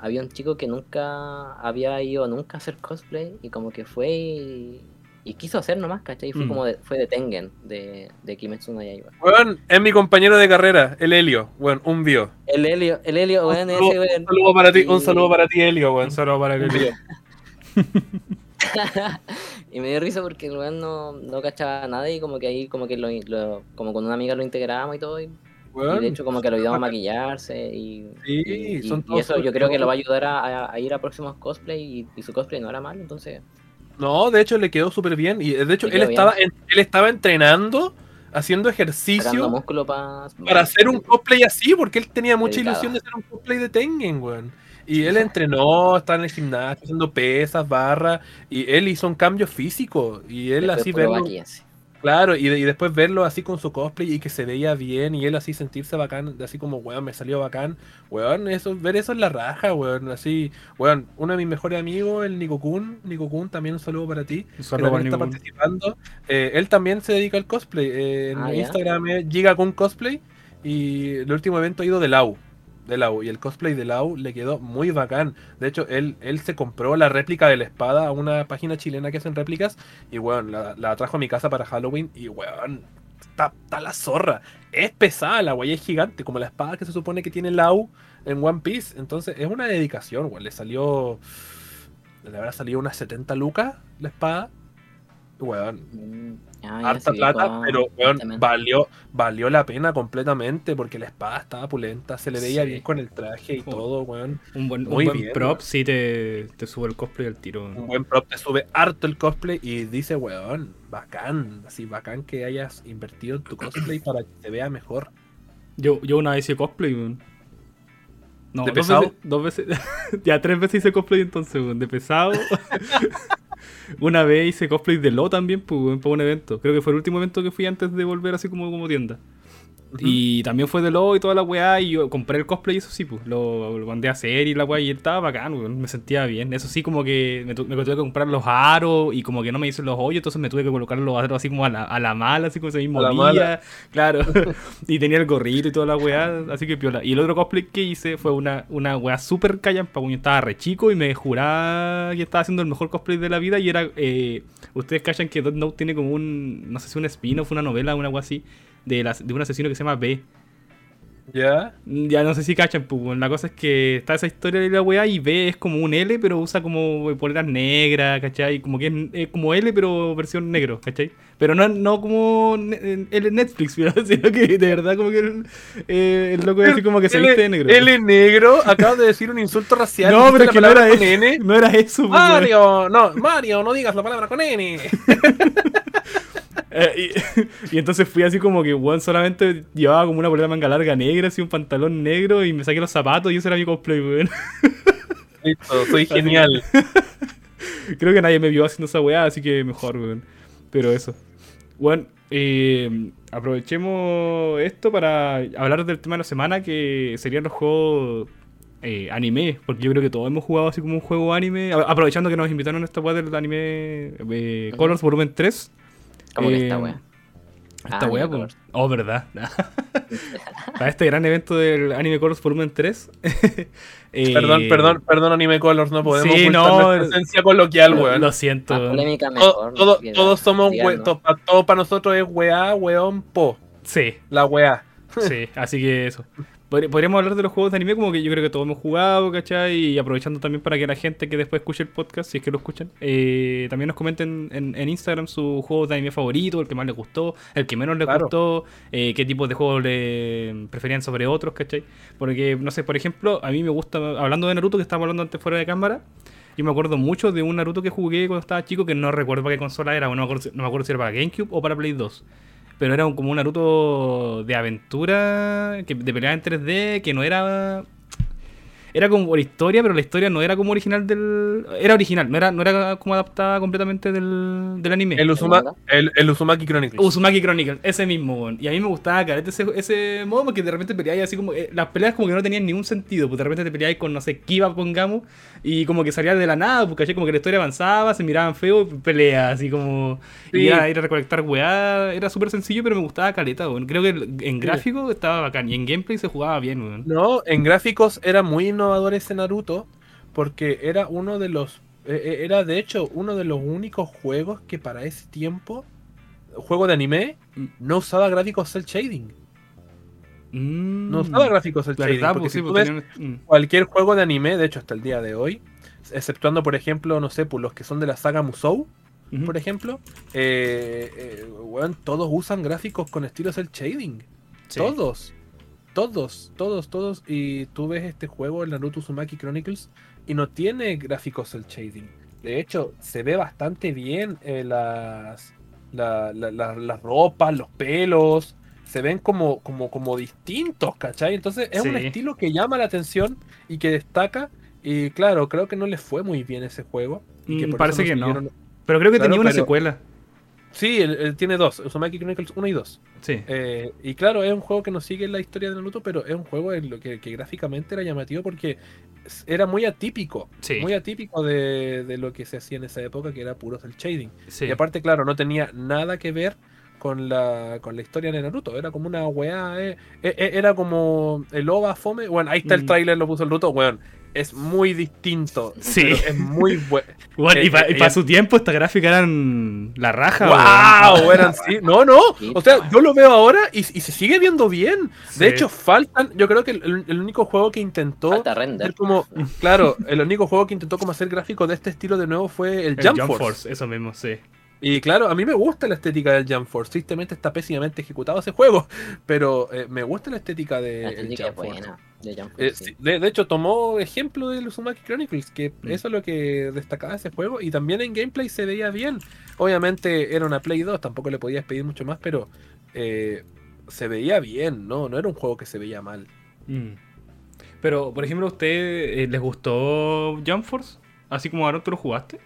había un chico que nunca había ido nunca a hacer cosplay y como que fue y, y quiso hacer nomás, ¿cachai? Y fue Mm. como de, fue de Tengen, de, de Kimetsu no Yaiba. Weón, es mi compañero de carrera, el Helio. Weón, un bio. El Helio, el Helio, Un weón, ese saludo, weón. un saludo para ti, un saludo para ti, Helio, weón. un saludo para el bio. y me dio risa porque el weón no, no cachaba nada y como que ahí como que lo, lo- como con una amiga lo integrábamos y todo y, de hecho como que lo ayudamos a maquillarse y, Sí, y- y- son y todos eso yo creo que lo va a ayudar a, a- a ir a próximos cosplay y, su cosplay no era malo entonces No, de hecho le quedó súper bien. Y de hecho él estaba, en- él estaba entrenando, haciendo ejercicio para hacer un cosplay así, porque él tenía mucha Dedicado. ilusión de hacer un cosplay de Tengen, weón. Y él entrenó, estaba en el gimnasio haciendo pesas, barras, y él hizo un cambio físico. Y él Después así verlo, claro, y, de- y después verlo así con su cosplay y que se veía bien, y él así sentirse bacán, así como, weón, me salió bacán. Weón, eso, ver eso en la raja, weón, así, weón, uno de mis mejores amigos, el Nico Kun, Nico Kun, también un saludo para ti. Un que saludo para está participando. Eh, él también se dedica al cosplay. Eh, en Ah. Instagram es Giga con Cosplay. Y el último evento ha ido de Lau. De Lau. Y el cosplay de Lau le quedó muy bacán. De hecho, él, él se compró la réplica de la espada a una página chilena que hacen réplicas. Y weón, la, trajo a mi casa para Halloween. Y weón, está, está la zorra. Es pesada, la guaya es gigante. Como la espada que se supone que tiene Lau en One Piece. Entonces es una dedicación, weón. Le salió. Le habrá salido unas 70 lucas la espada. Weón, Mm, ah, harta sí, plata, con- pero weón, valió, valió la pena completamente porque la espada estaba pulenta, se le veía Sí. bien con el traje y Oh. todo, weón. Un buen, un Muy buen bien, prop weón. sí te, te sube el cosplay al tiro. Un buen prop te sube harto el cosplay y dice, weón, bacán, así bacán que hayas invertido en tu cosplay para que te vea mejor. Yo, yo una vez hice cosplay, weón. No, ¿De dos pesado? veces, dos veces. ya tres veces hice cosplay entonces, weón. De pesado. una vez hice cosplay de Lo también, pues, para un evento. Creo que fue el último evento que fui antes de volver así como, como tienda. Y también fue de Lo y toda la weá. Y yo compré el cosplay, eso sí, pues. Lo, lo mandé a hacer y la weá. Y estaba bacán, weón. Me sentía bien. Eso sí, como que me, tu- me tuve que comprar los aros. Y como que no me hice los hoyos. Entonces me tuve que colocar los aros así como a la, a la mala, así como ese mismo día. Claro. y tenía el gorrito y toda la weá. Así que piola. Y el otro cosplay que hice fue una, una weá súper callampa. Yo estaba re chico y me juraba que estaba haciendo el mejor cosplay de la vida. Y era. eh, Ustedes callan que Death Note tiene como un. No sé si un spin-off, una novela, una weá así. De, la- de un asesino que se llama B. ¿Ya? Ya no sé si cachan, pues. La cosa es que está esa historia de la weá y B es como un L, pero usa como poleras negras, ¿cachai? Como que es, es como L, pero versión negro, ¿cachai? Pero no, no como L Netflix, sino que de verdad como que el, eh, el loco es así como que se Él- viste de negro. Es negro, acabas de decir un insulto racial. no, pero que no era con eso. N. No era eso, pues. Mario, no, Mario, no digas la palabra con N. Eh, y, y entonces fui así como que, weón, solamente llevaba como una polera manga larga negra, así un pantalón negro y me saqué los zapatos y ese era mi cosplay, weón. Listo, soy genial. Creo que nadie me vio haciendo esa weá, así que mejor, weón. Pero eso. Bueno, eh, aprovechemos esto para hablar del tema de la semana, que serían los juegos eh, anime, porque yo creo que todos hemos jugado así como un juego anime, aprovechando que nos invitaron a esta weá del anime eh, Colors Volumen 3. Como que Eh, esta wea Esta Ah, weá, pues. Oh, verdad. Para este gran evento del Anime Colors Volumen 3. eh, Perdón, perdón, perdón, Anime Colors, no podemos Sí, no, nuestra esencia coloquial, Lo, weón. lo siento. Weón. polémica Todo- mejor. todo- que- todos somos we, díganos. to- pa- todo para nosotros es weá, weón, po. Sí, La weá. sí, así que eso. Podríamos hablar de los juegos de anime como que yo creo que todos hemos jugado, ¿cachai? Y aprovechando también para que la gente que después escuche el podcast, si es que lo escuchan, eh, también nos comenten en, en Instagram sus juegos de anime favorito, el que más les gustó, el que menos les Claro. gustó, eh, qué tipos de juegos le preferían sobre otros, ¿cachai? Porque, no sé, por ejemplo, a mí me gusta, hablando de Naruto, que estábamos hablando antes fuera de cámara, yo me acuerdo mucho de un Naruto que jugué cuando estaba chico, que no recuerdo para qué consola era, o no me acuerdo, si- no me acuerdo si era para GameCube o para Play 2 pero era un- como un Naruto de aventura, que, de pelea en 3D, que no era... Era como por historia, pero la historia no era como original del... Era original, no era, no era como adaptada completamente del, del anime. El, Uzuma- el, el Uzumaki Chronicles. Uzumaki Chronicles, ese mismo, weón. Y a mí me gustaba carete ese, ese modo porque de repente peleáis así como. eh, las peleas como que no tenían ningún sentido. Pues de repente te peleáis con, no sé, Kiba, pongamos. Y como que salía de la nada, porque caché como que la historia avanzaba, se miraban feo, pelea, así como. Sí. Y era ir a recolectar weá. Era súper sencillo, pero me gustaba caleta, weón. Creo que en gráfico estaba bacán. Y en gameplay se jugaba bien, weón. No, en gráficos era muy innovador ese Naruto porque era uno de los eh, eh, era de hecho uno de los únicos juegos que para ese tiempo juego de anime Mm. no usaba gráficos cel shading. Mm, No usaba gráficos cel shading. Porque Pues sí, si tú pues ves mm. cualquier juego de anime, de hecho hasta el día de hoy, exceptuando por ejemplo, no sé, pues los que son de la saga Musou, por ejemplo, eh, eh, weón, todos usan gráficos con estilo cel shading. Sí. Todos. Todos, todos, todos. Y tú ves este juego, el Naruto Uzumaki Chronicles, y no tiene gráficos cel shading. De hecho, se ve bastante bien eh, las, la- la- la- las ropas, los pelos. Se ven como, como, como distintos, ¿cachai? Entonces es un estilo que llama la atención y que destaca. Y claro, creo que no les fue muy bien ese juego. y que Mm, parece que no. Pero creo que Claro, tenía una pero- secuela. Sí, él, él tiene dos, Uzumaki Chronicles 1 y 2. Sí. Eh, y claro, es un juego que no sigue la historia de Naruto, pero es un juego en lo que, que gráficamente era llamativo porque era muy atípico. Sí. Muy atípico de, de lo que se hacía en esa época, que era puro cel shading. sí. Y aparte, claro, no tenía nada que ver con la, con la historia de Naruto. Era como una weá. eh, eh, eh, era como el OVA Fome. Bueno, ahí está el Mm. tráiler, lo puso el Naruto. Weón, es muy distinto. Sí. pero es muy bueno. Bueno, y eh, para eh, su tiempo, esta gráfica eran la raja, ¡Wow! Eran sí. No, no. O sea, yo lo veo ahora y, y se sigue viendo bien. De hecho, faltan. Yo creo que el, el único juego que intentó. Falta render. hacer como, claro, el único juego que intentó como hacer gráfico de este estilo de nuevo fue el, El Jump, Jump Force. Force, eso mismo, sí. Y claro, a mí me gusta la estética del Jump Force. Tristemente está pésimamente ejecutado ese juego. Pero eh, me gusta la estética de La estética Jump Force. buena. De Jump Eh, Force, sí, sí. de, de hecho, tomó ejemplo de los Uzumaki Chronicles, que Mm. eso es lo que destacaba ese juego. Y también en gameplay se veía bien. Obviamente era una Play 2, tampoco le podías pedir mucho más, pero eh, se veía bien, ¿no? No era un juego que se veía mal. Mm. Pero, por ejemplo, ¿a usted eh, les gustó Jump Force? Así como Aaron, ¿tú lo jugaste?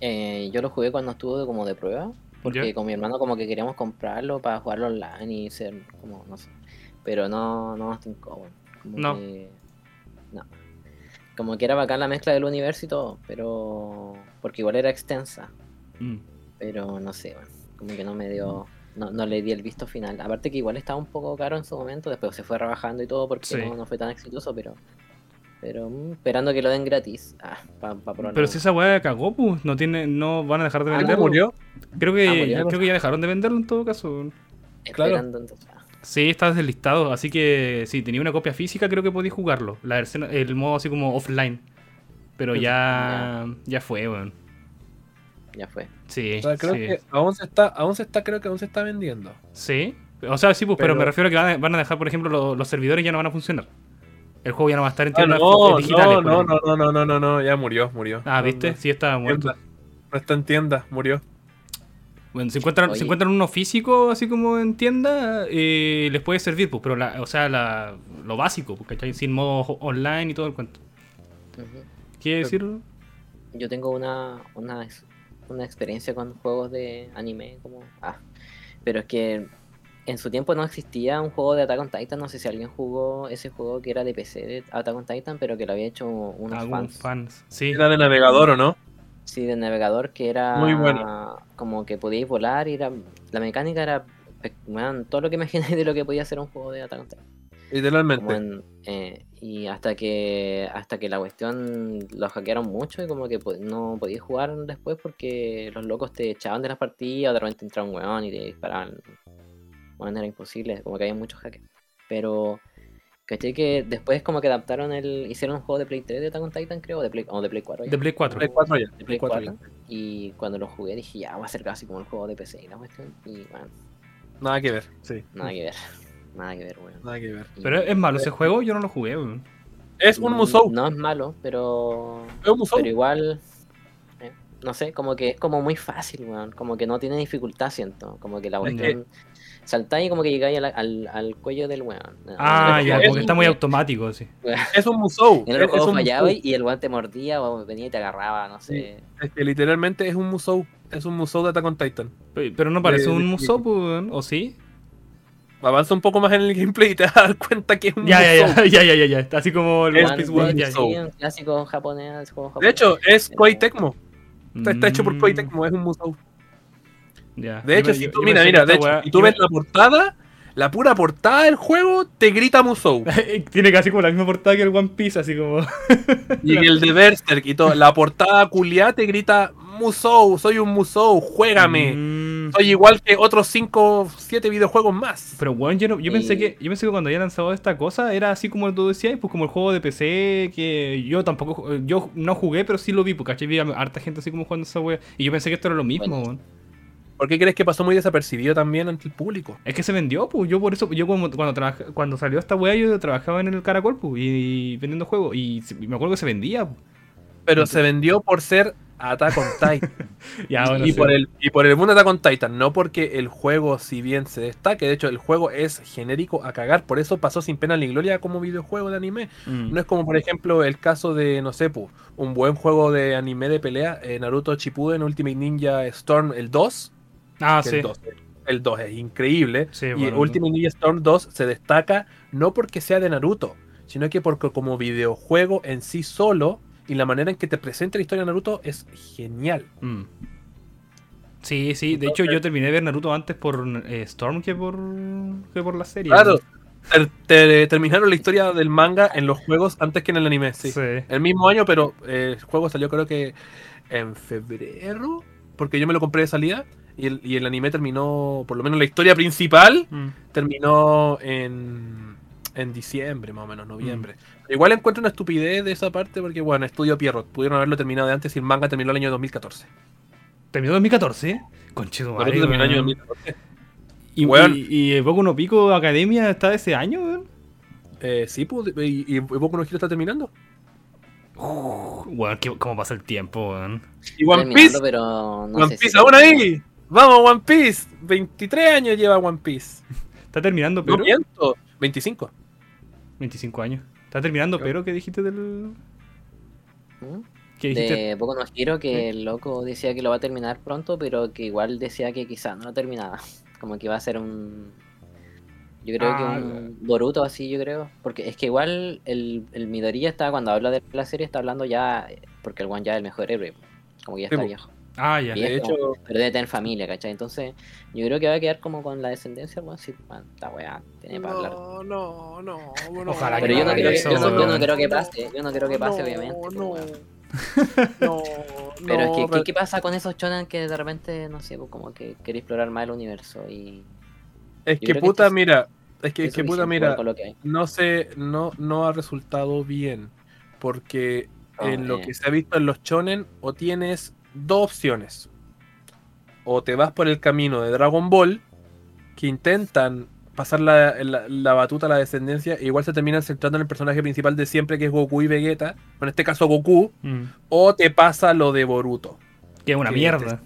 Eh, yo lo jugué cuando estuve como de prueba. Porque ¿Ya? con mi hermano como que queríamos comprarlo para jugarlo online y ser como, no sé. Pero no, no weón. Como No. que- no. Como que era bacán la mezcla del universo y todo, pero... Porque igual era extensa. Mm. Pero no sé, weón. Como que no me dio... No, no le di el visto final. Aparte que igual estaba un poco caro en su momento, después se fue rebajando y todo porque Sí. no, no fue tan exitoso, pero... Pero mm, esperando que lo den gratis. Ah, pa, pa probarlo. Pero si esa weá cagó, pues, no tiene, no van a dejar de Ah, ¿ya venderlo. murió? Creo que, Ah, murió. creo que ya dejaron de venderlo en todo caso. claro. Esperando entonces. ah. Sí, está deslistado, así que si tenía una copia física creo que podías jugarlo. La versión, el modo así como offline. Pero ya, ya fue, weón. Ya fue. Sí, O sea, creo sí. que aún se está, aún se está, creo que aún se está vendiendo. Sí. O sea, sí, pues, pero, Pero- me refiero a que van a, van a dejar, por ejemplo, lo- los, servidores ya no van a funcionar. El juego ya no va a estar en Ah, tiendas no, digitales. no, no, no, no, no, no, no, ya murió, murió. Ah, ¿viste? No, Sí, estaba muerto. tienda. No está en tienda, murió. Bueno, si encuentran, Oye. encuentran uno físico, así como en tienda, eh, les puede servir, pues, pero la, o sea, la, lo básico, pues, ¿cachai? Sin modo online y todo el cuento. Ujú. ¿Quiere decir? Yo tengo una, una, una experiencia con juegos de anime, como... Ah, pero es que en su tiempo no existía un juego de Attack on Titan, no sé si alguien jugó ese juego que era de PC de Attack on Titan, pero que lo había hecho unos Algún fans. fans. Sí. Era de navegador, ¿o no? Sí, de navegador que era Muy bueno. como que podíais volar y era, la mecánica era weón, todo lo que imaginé de lo que podía ser un juego de Attack on Titan. Literalmente. en, eh, y hasta que hasta que la cuestión lo hackearon mucho y como que no podías jugar después porque los locos te echaban de las partidas, o de repente entraba un weón y te disparaban. Bueno, era imposible, como que había muchos hackers. Pero caché que después como que adaptaron el. hicieron un juego de Play 3 de Attack on Titan, creo, o de Play, o de Play 4. ya. De Play 4. Play 4 ya. de Play Play 4 4. Y cuando lo jugué dije, ya va a ser casi como el juego de PC y la cuestión. Y bueno, ya. Nada que ver. Sí. nada que ver. Nada que ver, weón. Nada que ver. Y- Pero es malo ese juego, yo no lo jugué, weón. Es un Mm, Musou. No es malo, pero. Es un Musou. Pero igual. eh, no sé, como que es como muy fácil, weón. Como que no tiene dificultad, siento. Como que la Es que- cuestión. Saltáis y como que llegáis al, al, al cuello del weón. Ah, ya, juego- como que está muy automático, sí. Es un Musou. En el Es, juego fallaba y el weón te mordía o venía y te agarraba, no sé. Es que literalmente es un Musou. Es un Musou de Attack on Titan. Pe- Pero no parece De- un de- Musou, pues, weón, ¿o sí? Avanza un poco más en el gameplay y te vas a dar cuenta que es un Ya, ya, Musou. ya, ya, ya, ya, ya. Así como el One Piece World, sí, un clásico japonés, juego De hecho, es Koei Tecmo. Está, está hecho por Mm, Koei Tecmo, es un Musou. Ya. De hecho, si tú, yo mira, mira, de hecho, weá- si tú ves la portada, la pura portada del juego te grita Musou. Tiene casi como la misma portada que el One Piece, así como. Y el de Berserk y todo. La portada culiá te grita Musou, soy un Musou, juégame. Mm. Soy igual que otros 5, 7 videojuegos más. Pero bueno, yo, no- yo pensé Y- que yo pensé que cuando había lanzado esta cosa era así como tú decías, pues como el juego de PC que yo tampoco yo no jugué, pero sí lo vi, porque vi a harta gente así como jugando esa wea. Y yo pensé que esto era lo mismo, Bueno. weón. ¿Por qué crees que pasó muy desapercibido también ante el público? Es que se vendió, pues yo por eso, yo cuando trabaja- cuando salió esta wea yo trabajaba en el Caracol, pues, y, vendiendo juegos, y, me acuerdo que se vendía, pues. Pero se vendió por ser Attack on Titan. Ya, bueno, y, sí. por el, y por el mundo Attack on Titan, no porque el juego, si bien se destaque, de hecho el juego es genérico a cagar, por eso pasó sin pena ni gloria como videojuego de anime. Mm. No es como, por ejemplo, el caso de, no sé, pu, un buen juego de anime de pelea, eh, Naruto Shippuden Ultimate Ninja Storm, el 2. Ah, sí. el, 2 el 2 es increíble. Sí, y bueno, Ultimate Ninja Storm 2 se destaca no porque sea de Naruto, sino que porque como videojuego en sí solo y la manera en que te presenta la historia de Naruto es genial. Mm. Sí, sí, de hecho yo terminé de ver Naruto antes por eh, Storm que por que por la serie. Claro, ter- te- terminaron la historia del manga en los juegos antes que en el anime, sí. Sí. El mismo año, pero eh, el juego salió creo que en febrero, porque yo me lo compré de salida. Y el, y el anime terminó, por lo menos la historia principal, Mm. terminó en, en diciembre, más o menos, noviembre. Igual encuentro una estupidez de esa parte, porque bueno, estudio Pierrot, pudieron haberlo terminado de antes y el manga terminó el año 2014. ¿Terminó 2014? Concheto Naruto madre, terminó el año weón. 2014. Y, Weón. y, y Boku no Pico Academia está de ese año, weón. Eh, sí, pues, y, y Boku no Hero está terminando. Weón, ¿qué- ¿cómo pasa el tiempo, weón? Y One Piece, pero no One sé Piece si- aún ahí. Vamos, One Piece. 23 años lleva One Piece. Está terminando, No pero. miento, 25. 25 años. Está terminando, pero ¿qué dijiste del. ¿Mm? ¿Qué dijiste? De Boku no Hero que el loco decía que lo va a terminar pronto, pero que igual decía que quizás no lo terminaba. Como que iba a ser un. Yo creo Ah, que un Boruto así, yo creo. Porque es que igual el, el Midoriya está, cuando habla de la serie, está hablando ya. Porque el one ya es el mejor héroe. Como que ya está viejo. Ah, ya. Y De como- hecho, pero debe tener familia, ¿cachai? Entonces, yo creo que va a quedar como con la descendencia, bueno, esta weá tiene para hablar. no, no, no, no. Ojalá Pero que yo no, creo que, yo, no, yo no creo que pase, yo no creo que pase, No, obviamente. pero No, bueno. no, Pero es que, ¿qué, qué pasa con esos shonen que de repente, no sé, pues, como que quiere explorar más el universo y... Es que puta, mira, es que, es que puta, mira, no sé, no, no ha resultado bien. Porque Ah, en lo eh. que se ha visto en los shonen, o tienes dos opciones. O te vas por el camino de Dragon Ball, que intentan pasar la, la- la batuta a la descendencia, e igual se terminan centrando en el personaje principal de siempre, que es Goku y Vegeta, en este caso Goku, Mm. o te pasa lo de Boruto. Que es una Que mierda.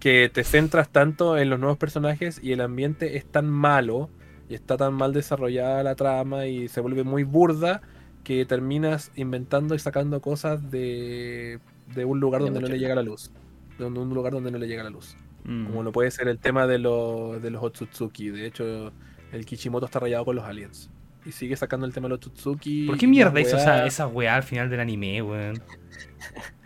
que te centras tanto en los nuevos personajes y el ambiente es tan malo y está tan mal desarrollada la trama y se vuelve muy burda que terminas inventando y sacando cosas de, de un lugar De donde no le llega la luz. De un, lugar donde no le llega la luz. Mm. Como lo puede ser el tema de, los de los Otsutsuki. De hecho, el Kishimoto está rayado con los aliens. Y sigue sacando el tema de los Otsutsuki. ¿Por qué mierda hizo esa, esa weá al final del anime, weón?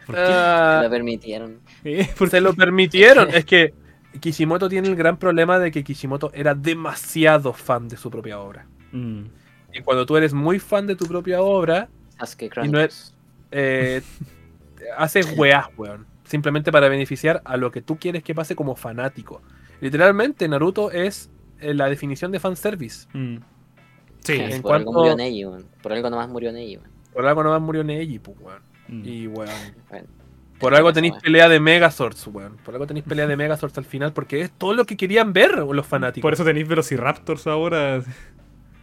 ¿Por qué? Ah, Se lo permitieron. Eh, ¿por se qué? lo permitieron. es que Kishimoto tiene el gran problema de que Kishimoto era demasiado fan de su propia obra. Mm. Y cuando tú eres muy fan de tu propia obra, Sasuke Y no Chronicles. eh, haces weas, weón. Simplemente para beneficiar a lo que tú quieres que pase como fanático. Literalmente, Naruto es eh, la definición de fanservice. Mm. Sí. en por algo cuanto- murió Neji, weón. Por algo nomás murió Neji, weón. Por algo nomás murió Neji, pues, weón. Mm. Y weón. Bueno, Por algo tenéis pelea de Megazords, weón. Por algo tenéis pelea de Megazords al final, porque es todo lo que querían ver los fanáticos. Por eso tenéis Velociraptors ahora.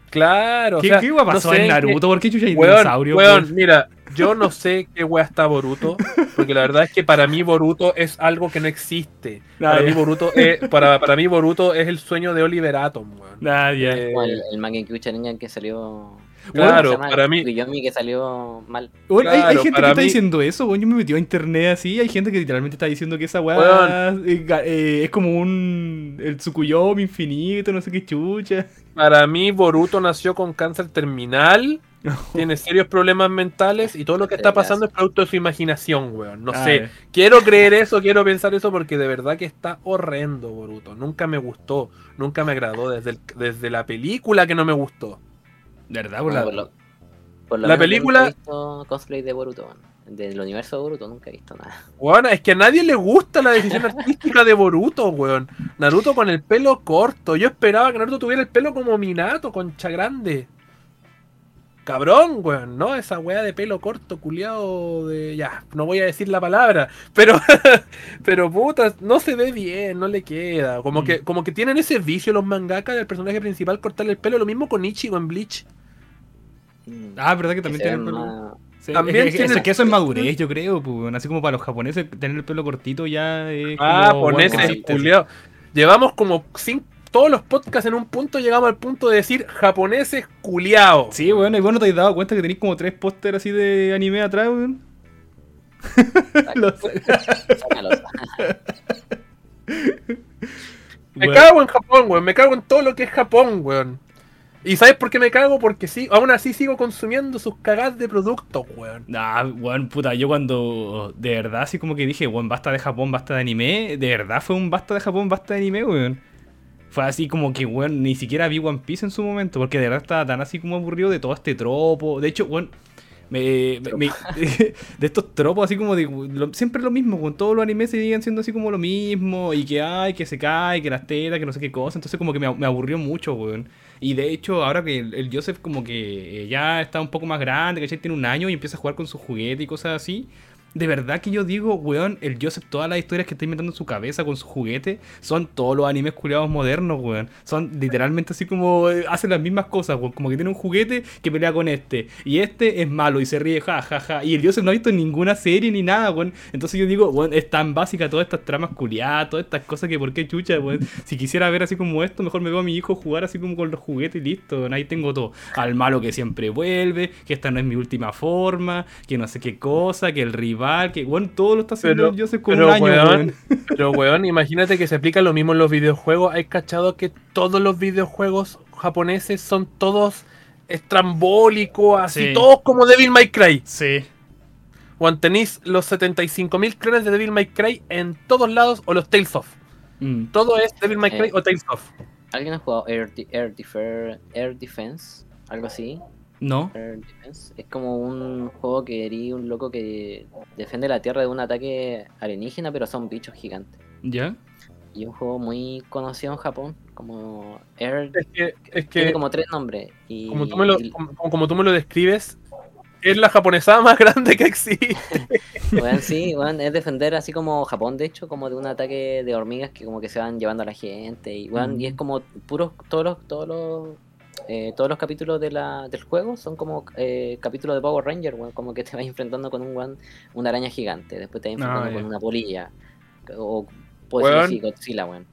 Claro, o ¿Qué, sea, qué iba a no pasar sé en Naruto? ¿Por qué chucha hay Weón, dinosaurio? weón, weón? mira, yo no sé qué wea está Boruto, porque la verdad es que para mí Boruto es algo que no existe. Para mí Boruto es, para, para mí Boruto es el sueño de Oliver Atom, weón. Nah, ya. Eh, el, el Mangekyou Sharingan que salió. Claro, para mí- Tsukuyomi que salió mal. Bueno, hay, hay claro, gente que está diciendo eso, weón. Yo me metí a internet así. Hay gente que literalmente está diciendo que esa weá eh, eh, es como un. El Tsukuyomi infinito, no sé qué chucha. Para mí Boruto nació con cáncer terminal, tiene serios problemas mentales y todo lo que está pasando es producto de su imaginación, weón. No Ah, sé, ya. quiero creer eso, quiero pensar eso porque de verdad que está horrendo Boruto. Nunca me gustó, nunca me agradó desde, el- desde la película que no me gustó. ¿Verdad? Bueno, Por la- lo, por lo la menos yo película- Nunca he visto cosplay de Boruto, weón. Del universo de Boruto nunca he visto nada. Bueno, es que a nadie le gusta la decisión artística de Boruto, weón. Naruto con el pelo corto. Yo esperaba que Naruto tuviera el pelo como Minato, concha grande. Cabrón, weón, ¿no? Esa weá de pelo corto, culiado de... Ya, no voy a decir la palabra, pero... pero puta, no se ve bien, no le queda. Como, Mm. que, como que tienen ese vicio los mangakas del personaje principal cortarle el pelo. Lo mismo con Ichigo en Bleach. Mm. Ah, ¿verdad que también se tiene el pelo? Sí, También es, que- es que eso es madurez, yo creo. Pues, así como para los japoneses, tener el pelo cortito ya es. Ah, consiste. culiao. Llevamos como cinco, todos los podcasts en un punto llegamos al punto de decir japoneses culiao. Sí, bueno, y vos no te has dado cuenta que tenéis como tres pósteres así de anime atrás, weón. Lo sé. Sácalo. Me cago en Japón, weón. Me cago en todo lo que es Japón, weón. ¿Y sabes por qué me cago? Porque sí, aún así sigo consumiendo sus cagadas de productos, weón. Nah, weón, puta, yo cuando de verdad así como que dije, weón, basta de Japón, basta de anime, de verdad fue un basta de Japón, basta de anime, weón. Fue así como que, weón, ni siquiera vi One Piece en su momento, porque de verdad estaba tan así como aburrido de todo este tropo. De hecho, weón, me, de estos tropos así como de lo- siempre lo mismo, con todos los animes siguen siendo así como lo mismo, y que hay, que se cae, que las tetas, que no sé qué cosa, entonces como que me, me aburrió mucho, weón. Y de hecho, ahora que el, el Joseph como que ya está un poco más grande, que Tiene un año y empieza a jugar con su juguete y cosas así. De verdad que yo digo, weón, el Joseph, todas las historias que está inventando en su cabeza con su juguete, son todos los animes culiados modernos, weón. Son literalmente así como, eh, hacen las mismas cosas, weón. Como que tiene un juguete que pelea con este. Y este es malo y se ríe, ja, ja, ja. Y el Joseph no ha visto ninguna serie ni nada, weón. Entonces yo digo, weón, es tan básica todas estas tramas culiadas, todas estas cosas que por qué chucha, weón. Si quisiera ver así como esto, mejor me veo a mi hijo jugar así como con los juguetes y listo. weón. Ahí tengo todo. Al malo que siempre vuelve, que esta no es mi última forma, que no sé qué cosa, que el rival, que, weón, todo lo está haciendo Pero- el Joseph con pero, un año, weón, weón. Pero, weón, imagínate que se aplica lo mismo en los videojuegos. Hay cachado que todos los videojuegos japoneses son todos estrambólicos, así, Sí. todos como Devil May Cry. Sí. Juan, tenéis los 75.000 clones de Devil May Cry en todos lados o los Tales of. Mm. Todo es Devil May Cry Eh. o Tales of. ¿Alguien ha jugado Air, Di- Air, Defer- Air Defense? Algo así. No. Air Defense. Es como un juego que eres un loco que defiende la Tierra de un ataque alienígena, pero son bichos gigantes. ¿Ya? Y un juego muy conocido en Japón, como Air. Es que, es Tiene que como tres nombres. Y, como, tú me lo, y- como, como tú me lo describes, es la japonesada más grande que existe. Sí, weón, es defender así como Japón, de hecho, como de un ataque de hormigas que como que se van llevando a la gente. Y, y es como puros, todos los, todos los, eh, todos los capítulos de la, del juego son como eh, capítulos de Power Ranger, weón, como que te vas enfrentando con un una araña gigante, después te vas enfrentando Ah, ya. con una polilla. O puede así, Godzilla, weón.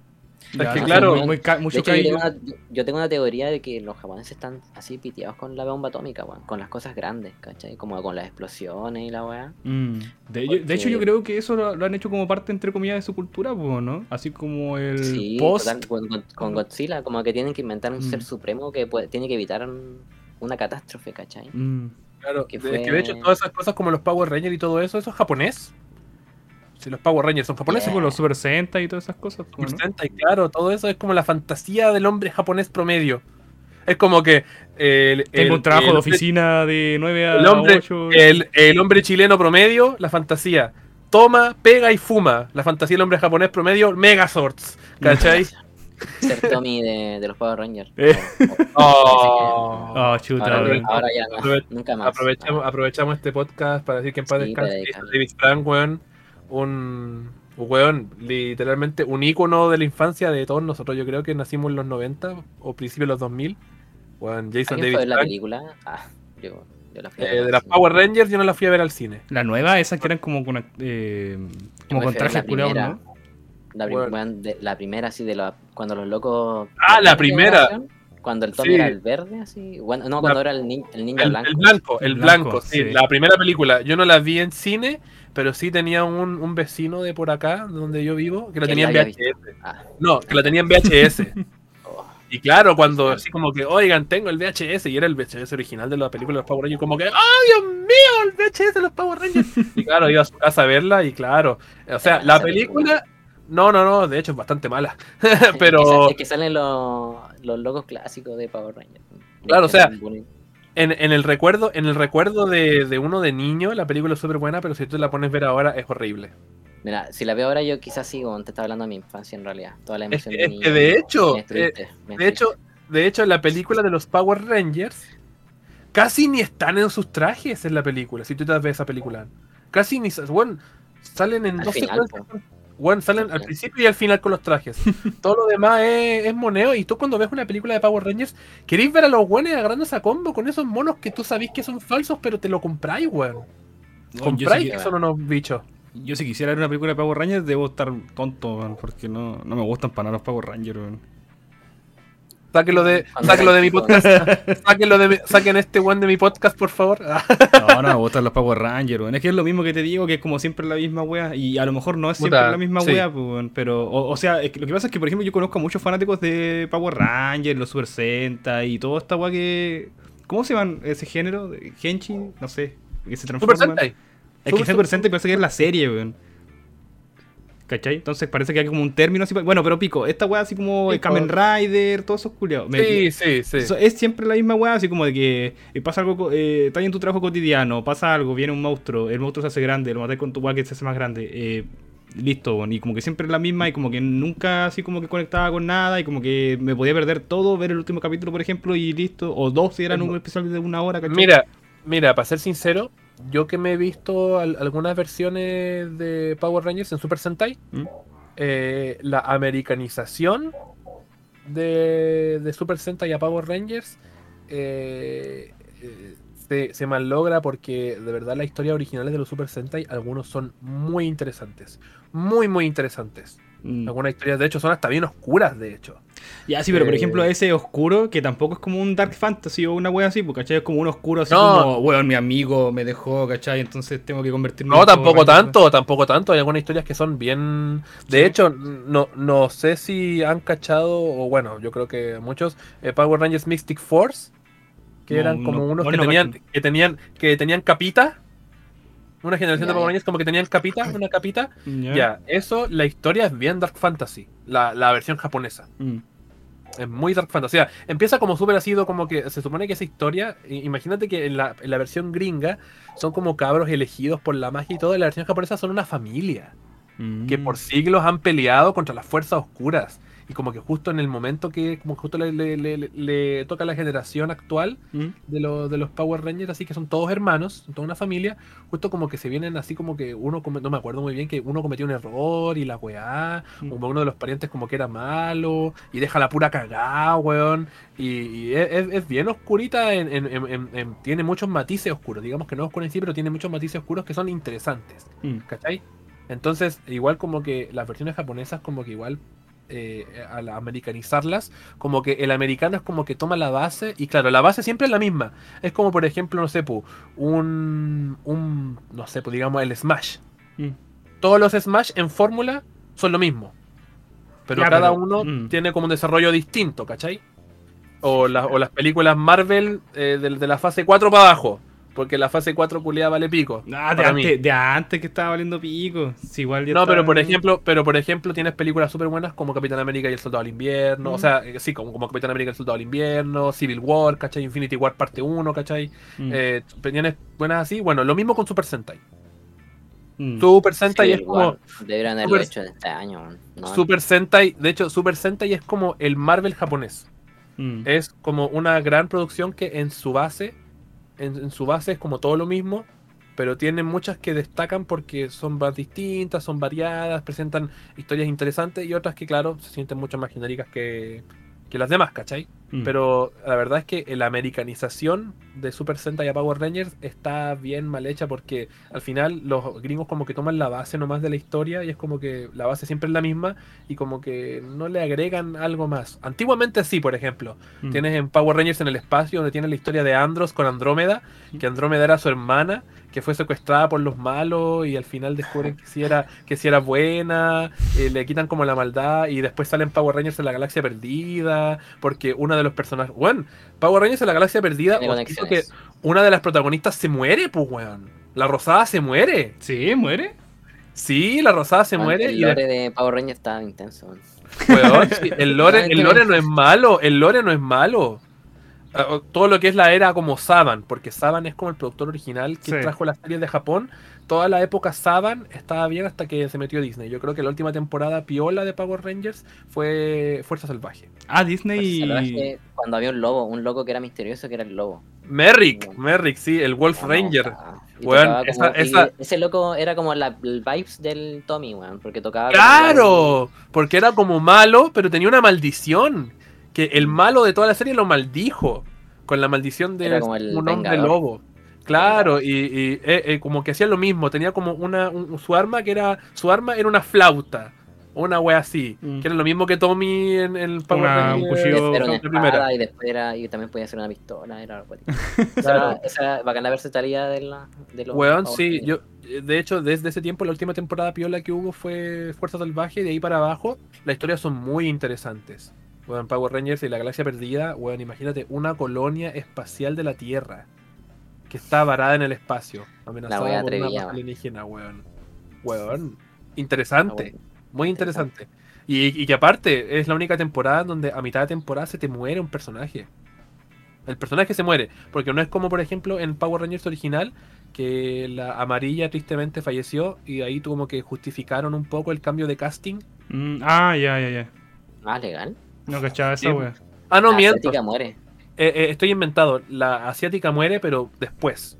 Ya, que claro, muy- muy ca- De mucho hecho, yo tengo, una, yo tengo una teoría de que los japoneses están así piteados con la bomba atómica, weón, con las cosas grandes, ¿cachai? Como con las explosiones y la weá. Mm. De, hecho, yo creo que eso lo, lo han hecho como parte, entre comillas, de su cultura, ¿no? Así como el Sí, post. total, con, Godzilla, como que tienen que inventar un Mm. ser supremo que puede- tiene que evitar un- una catástrofe, ¿cachai? Mm. Claro, Que es que de hecho fue- todas esas cosas como los Power Rangers y todo eso, eso es japonés. Si los Power Rangers son japoneses, Ese con los Super Sentai y todas esas cosas. Super ¿no? Sentai, claro, todo eso es como la fantasía del hombre japonés promedio. Es como que el, Tengo el- un trabajo el de hombre- oficina de 9 a el hombre, 8. el, el hombre chileno promedio, la fantasía. Toma, pega y fuma. La fantasía del hombre japonés promedio, Megazords. ¿Cachai? Ser Tommy de, de los Power Rangers. Eh. Oh. Oh, chuta. ahora, ahora ya no, Aprove- nunca más. aprovechamos, aprovechamos este podcast para decir que en paz Sí, descanse. David Frank, weón. Un, un weón, literalmente un ícono de la infancia de todos nosotros. Yo creo que nacimos en los 90 o principios de los 2000. Weón, Jason ¿Alguien David fue la película? Ah, yo, yo la fui a Eh, ver de las. Power Rangers yo no la fui a ver al cine. La nueva, esas que eran como con, eh, como con trajes la culiados, primera. ¿no? La, prim- Bueno. weón, de- la primera, así, de la, cuando los locos. Ah, la primera. Cuando el Tommy Sí. era el verde, así. Bueno, no, cuando era el, ni- el ninja El, blanco. el blanco, el El blanco, blanco, sí, sí. La primera película. Yo no la vi en cine, pero sí tenía un, un vecino de por acá, donde yo vivo, que la tenía en VHS. Ah, No, que la tenía en VHS. oh. Y claro, cuando así como que, oigan, tengo el VHS, y era el VHS original de la película de los Power Rangers, como que, ¡oh, Dios mío! El VHS de los Power Rangers. Y claro, iba a su casa a verla, y claro, o sea, la película, no, no, no, de hecho es bastante mala. Pero Es que salen los, los logos clásicos de Power Rangers. Claro, o sea. En, en el recuerdo, en el recuerdo de, de uno de niño, la película es súper buena, pero si tú la pones ver ahora, es horrible. Mira, si la veo ahora, yo quizás sigo. Te estaba hablando de mi infancia en realidad. Toda la Es emoción que, de es niño de hecho, eh, de hecho, de hecho, en la película de los Power Rangers, casi ni están en sus trajes en la película, si tú te ves esa película. Casi ni, bueno, salen en Al dos final, secuencias. Bueno, salen Al principio y al final con los trajes. Todo lo demás es, es moneo. Y tú cuando ves una película de Power Rangers, queréis ver a los buenos agarrándose a combo con esos monos que tú sabéis que son falsos, pero te lo compráis, weón. Compráis que son unos bichos. yo si quisiera ver una película de Power Rangers, debo estar tonto, weón, porque no, no me gustan para nada los Power Rangers, weón. Sáquenlo de, sáquenlo de mi podcast. sáquenlo de saquen este one de mi podcast, por favor. Ah, No, no gustan los Power Rangers, weón. Es que es lo mismo que te digo, que es como siempre la misma wea. Y a lo mejor no es siempre Puta, la misma sí. wea, pues, weón, pero. O, o sea, es que lo que pasa es que, por ejemplo, yo conozco a muchos fanáticos de Power Rangers, los Super Sentai y toda esta wea que. ¿Cómo se llaman ese género? Genchi, no sé. Que se Super transforma. Sentai. Es que Super- Super Sentai parece que es la serie, weón. ¿Cachai? Entonces parece que hay como un término así. Bueno, pero pico, esta weá así como Pico. Kamen Rider, todos esos culiados. Sí, sí, sí. es siempre la misma weá, así como de que eh, pasa algo, eh, estás en tu trabajo cotidiano, pasa algo, viene un monstruo, el monstruo se hace grande, lo matas con tu weá que se hace más grande, eh, listo, y como que siempre es la misma y como que nunca así como que conectaba con nada y como que me podía perder todo, ver el último capítulo, por ejemplo, y listo, o dos si eran un especial de una hora, ¿cachai? Mira, mira, para ser sincero, yo que me he visto al- algunas versiones de Power Rangers en Super Sentai, ¿Mm? eh, la americanización de, de Super Sentai a Power Rangers eh, eh, se, se mallogra porque de verdad las historias originales de los Super Sentai, algunos son muy interesantes. Muy, muy interesantes. Mm. Algunas historias, de hecho, son hasta bien oscuras, de hecho. Ya, sí, pero por Eh, ejemplo, ese oscuro, que tampoco es como un Dark Fantasy o una wea así, porque ¿cachai? Es como un oscuro así No. como, weón, mi amigo me dejó, ¿cachai? Entonces tengo que convertirme No, en tampoco tanto, tampoco tanto. Hay algunas historias que son bien. De Sí. hecho, no, no sé si han cachado, o bueno, yo creo que muchos, eh, Power Rangers Mystic Force, que No, eran como no, unos no, que, tenían, que tenían que tenían capita. Una generación de Power. Rangers como que tenían capita, una capita. Ya. Ya, eso, la historia es bien Dark Fantasy, la, la versión japonesa. Mm. Es muy Dark Fantasy. O sea, empieza como súper así, como que se supone que esa historia, imagínate que en la, en la versión gringa son como cabros elegidos por la magia y todo, en la versión japonesa son una familia que Mm. por siglos han peleado contra las fuerzas oscuras. Y como que justo en el momento que como justo le, le- le- le- toca a la generación actual Mm. de, lo- de los Power Rangers, así que son todos hermanos, son toda una familia, justo como que se vienen así como que uno, come- no me acuerdo muy bien, que uno cometió un error y la weá, Mm. como uno de los parientes como que era malo y deja la pura cagada, weón. Y, y es, bien oscurita, en, en- en- en- en- tiene muchos matices oscuros, digamos que no oscuro en sí, pero tiene muchos matices oscuros que son interesantes. Mm. ¿Cachai? Entonces, igual como que las versiones japonesas, como que igual eh, al americanizarlas, como que el americano es como que toma la base, y claro, la base siempre es la misma. Es como, por ejemplo, no sé, pu, un, un no sé, pu, digamos, el Smash. Mm. Todos los Smash en fórmula son lo mismo. Pero Ya, cada pero, uno mm. tiene como un desarrollo distinto, ¿cachai? O, la- o las películas Marvel eh, de, de la fase 4 para abajo. Porque la fase 4 culiada vale pico. Ah, de antes, de antes que estaba valiendo pico. Si igual ya No, pero por ejemplo, pero por ejemplo tienes películas súper buenas como Capitán América y el Soldado del Invierno, o Mm. sea, eh, sí, como, como Capitán América y el Soldado del Invierno, Civil War, ¿cachai? Infinity War parte 1, ¿cachai? Mm, Eh, tienes buenas así, bueno, lo mismo con Super Sentai. mm. Super Sentai Sí, es como igual, Deberían haberlo Super- hecho este año. No, Super Sentai, de hecho Super Sentai es como el Marvel japonés. Mm. Es como una gran producción que en su base, en, en su base es como todo lo mismo, pero tiene muchas que destacan porque son más distintas, son variadas, presentan historias interesantes y otras que, claro, se sienten mucho más genéricas que, que las demás, ¿cachai? Mm. Pero la verdad es que la americanización de Super Sentai a Power Rangers está bien mal hecha porque al final los gringos como que toman la base nomás de la historia y es como que la base siempre es la misma y como que no le agregan algo más. Antiguamente sí, por ejemplo. Mm. Tienes en Power Rangers en el espacio donde tienes la historia de Andros con Andrómeda, que Andrómeda era su hermana, que fue secuestrada por los malos y al final descubren que sí era, que sí era buena, eh, le quitan como la maldad y después salen Power Rangers en la galaxia perdida, porque una de los personajes, bueno, Power Rangers en la galaxia perdida, que una de las protagonistas se muere, pues weón. La rosada se muere. Sí, muere. Sí, la rosada se muere El y lore de Power Rangers está intenso. weón. Weón, sí, el lore, el lore no es malo, el lore no es malo. Ah, Todo lo que es la era como Saban, porque Saban es como el productor original que Sí. trajo las series de Japón. Toda la época Saban estaba bien hasta que se metió Disney. Yo creo que la última temporada piola de Power Rangers fue Fuerza Salvaje. Ah, Disney. salvaje, Cuando había un lobo, un loco que era misterioso, que era el lobo. Merrick, Bueno. Merrick, sí, el Wolf No, Ranger. esa- como- esa- Ese loco era como la, el vibes del Tommy, weón, porque tocaba. como ¡Claro! Porque era como malo, pero tenía una maldición. Que el malo de toda la serie lo maldijo. Con la maldición de un hombre vengador. lobo. Claro, y, y, eh, eh, como que hacía lo mismo. Tenía como una. un- su arma que era. Su arma era una flauta. Una wea así. Mm. Que era lo mismo que Tommy en el Power Una- un cuchillo- Era una de primera. espada y después era, y también podía ser una pistola, era era, Claro. esa era bacán la versatilidad de, la, de los Weón, sí, yo, de hecho, desde ese tiempo, la última temporada piola que hubo fue Fuerza Salvaje, y de ahí para abajo, las historias son muy interesantes. Weón, Power Rangers y la Galaxia Perdida, weón, imagínate, una colonia espacial de la Tierra, que está varada en el espacio, amenazada por una alienígena, weón. Weón, interesante, Ah, bueno. muy interesante. Y, y que aparte, es la única temporada en donde a mitad de temporada se te muere un personaje. El personaje se muere, porque no es como por ejemplo en Power Rangers original, que la amarilla tristemente falleció y ahí tú como que justificaron un poco el cambio de casting. Mm, ah, ya, ya, ya. Ah, legal. No cachaba esa wea. Ah, no, la miento. asiática muere. Eh, eh, estoy inventado. La asiática muere, pero después.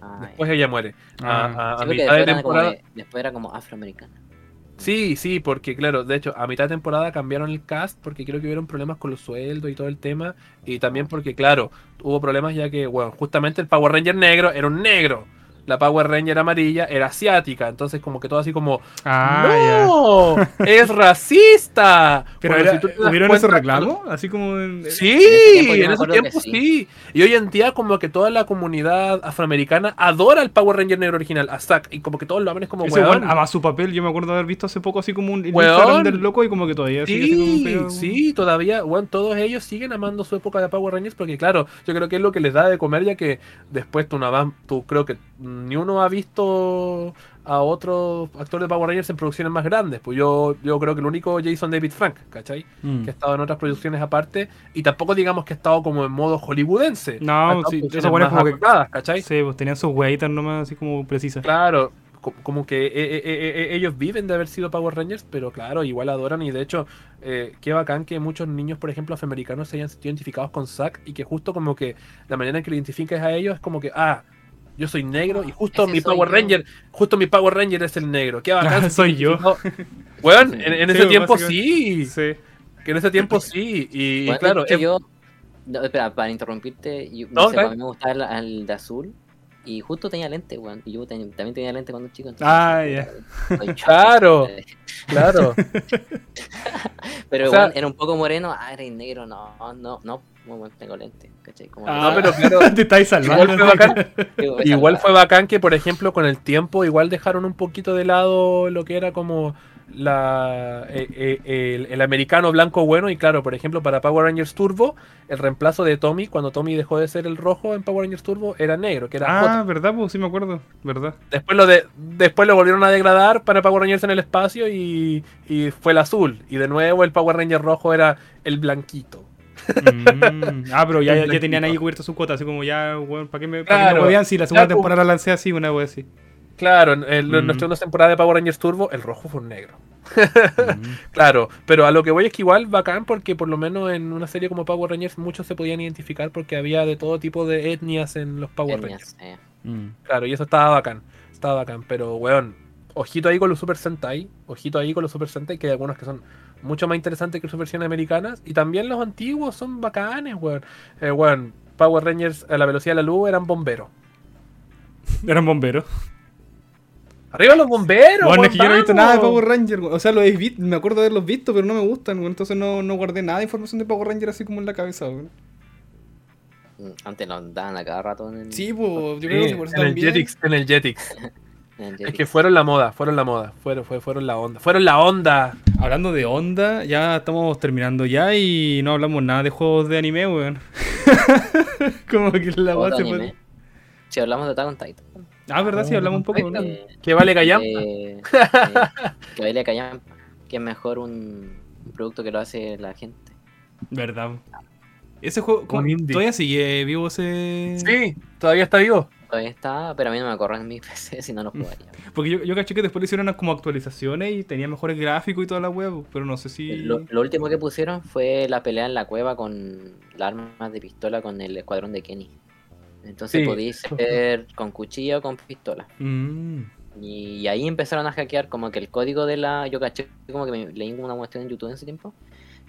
Ah, Después ella muere. A- Ah. a, a Sí, porque mitad de después, era como temporada. de- después era como afroamericana. Sí, sí, porque claro, de hecho, a mitad de temporada cambiaron el cast porque creo que hubieron problemas con los sueldos y todo el tema. Y también porque, claro, hubo problemas ya que, bueno, justamente el Power Ranger negro era un negro. La Power Ranger amarilla era asiática. Entonces, como que todo así como. Ah, ¡No! ¡Es racista! Pero Bueno, era- si ¿hubieron cuenta, esos reclamos? Así como en- Sí, En ese tiempo en ese sí. sí. Y hoy en día como que toda la comunidad afroamericana adora al Power Ranger negro original, a Zack, y como que todos lo aman es como Ese weón. ama su papel. Yo me acuerdo haber visto hace poco así como un. Instagram del loco y como que todavía sigue así como un Sí, pegado. sí, todavía, weón, todos ellos siguen amando su época de Power Rangers porque claro, yo creo que es lo que les da de comer ya que después tú, más- tú creo que ni uno ha visto a otro actor de Power Rangers en producciones más grandes, pues yo, yo creo que el único Jason David Frank, ¿cachai? Mm. Que ha estado en otras producciones aparte y tampoco digamos que ha estado como en modo hollywoodense. No, sí, esos weones más como que- ¿cachai? Sí, pues tenían sus weitas nomás así como precisas. Claro, co- como que eh, eh, eh, eh, ellos viven de haber sido Power Rangers, pero claro, igual adoran y de hecho, eh, qué bacán que muchos niños, por ejemplo, afroamericanos se hayan identificados con Zack y que justo como que la manera en que lo identificas a ellos es como que, ah, yo soy negro y justo Ese mi Power yo. Ranger, justo mi Power Ranger es el negro. Qué bacán. Ah, soy yo. Weón, Sí. en, en Sí, ese tiempo sí, Sí. que en ese tiempo sí, y, y Bueno, claro, es- yo. no, espera, para interrumpirte, yo, No, no, sé, dale. a mí me gustaba el, el de azul. Y justo tenía lente, weón. Y yo ten- también tenía lente cuando chico. entonces, Ah, chato. Claro. claro. Pero O sea- weón, era un poco moreno. Ah, eres negro. No, no, no. Bueno, tengo lente. ¿cachai? Como- Ah, pero claro, Te estáis salvando. igual fue bacán. Igual fue bacán que, por ejemplo, con el tiempo, igual dejaron un poquito de lado lo que era como la, eh, eh, el, el americano blanco bueno. Y claro, por ejemplo, para Power Rangers Turbo, el reemplazo de Tommy, cuando Tommy dejó de ser el rojo en Power Rangers Turbo, era negro, que era Ah. ¿verdad? Pues sí me acuerdo, ¿verdad? Después lo, de, después lo volvieron a degradar para Power Rangers en el espacio y, y fue el azul. Y de nuevo el Power Ranger rojo era el blanquito. Mm, Ah, pero ya, ya tenían ahí cubierta su cuota, así como ya, weón, ¿para qué me, para qué Claro. me huevean si la segunda pues. temporada la lancé así, una wea así? Claro, en, en Mm. nuestra segunda temporada de Power Rangers Turbo, el rojo fue un negro. Mm. Claro, pero a lo que voy es que igual bacán porque por lo menos en una serie como Power Rangers muchos se podían identificar porque había de todo tipo de etnias en los Power Rangers. Eh. Mm. Claro, y eso estaba bacán. Estaba bacán, pero weón, ojito ahí con los Super Sentai, ojito ahí con los Super Sentai, que hay algunos que son mucho más interesantes que sus versiones americanas, y también los antiguos son bacanes, weón. Eh, weón, Power Rangers a la velocidad de la luz eran bomberos. Eran bomberos. ¡Arriba los bomberos! Bueno, es que yo no he visto nada de Power Ranger, o sea, lo he visto, me acuerdo de haberlos visto, pero no me gustan, weón. entonces no, no guardé nada de información de Power Ranger así como en la cabeza. weón. Mm, Antes lo daban a cada rato en el. Sí, pues, yo Sí, creo que por eso en el. Jetix, en el Jetix. en el Es que fueron la moda, fueron la moda, fueron, fue- fueron la onda, fueron la onda. Hablando de onda, ya estamos terminando ya y no hablamos nada de juegos de anime, weón. como que la base anime. Si hablamos de Attack on Titan. Ah, ¿verdad? Sí, hablamos un poco, ¿no? Eh, Que vale callar. eh, eh, que baile callan, que es mejor un, un producto que lo hace la gente. ¿Verdad? Ese juego, ¿cómo- Un indie. ¿todavía sigue vivo ese...? Sí, todavía está vivo. Todavía está, pero a mí no me corre en mi PC si no lo jugaría. Porque yo, yo caché que después le hicieron unas como actualizaciones y tenía mejores gráficos y toda la web, pero no sé si... Lo, lo último que pusieron fue la pelea en la cueva con las armas de pistola con el escuadrón de Kenny. Entonces Sí. podéis ser con cuchilla o con pistola. Mm. Y, ahí empezaron a hackear como que el código de la... Yo caché como que me leí una cuestión en YouTube en ese tiempo.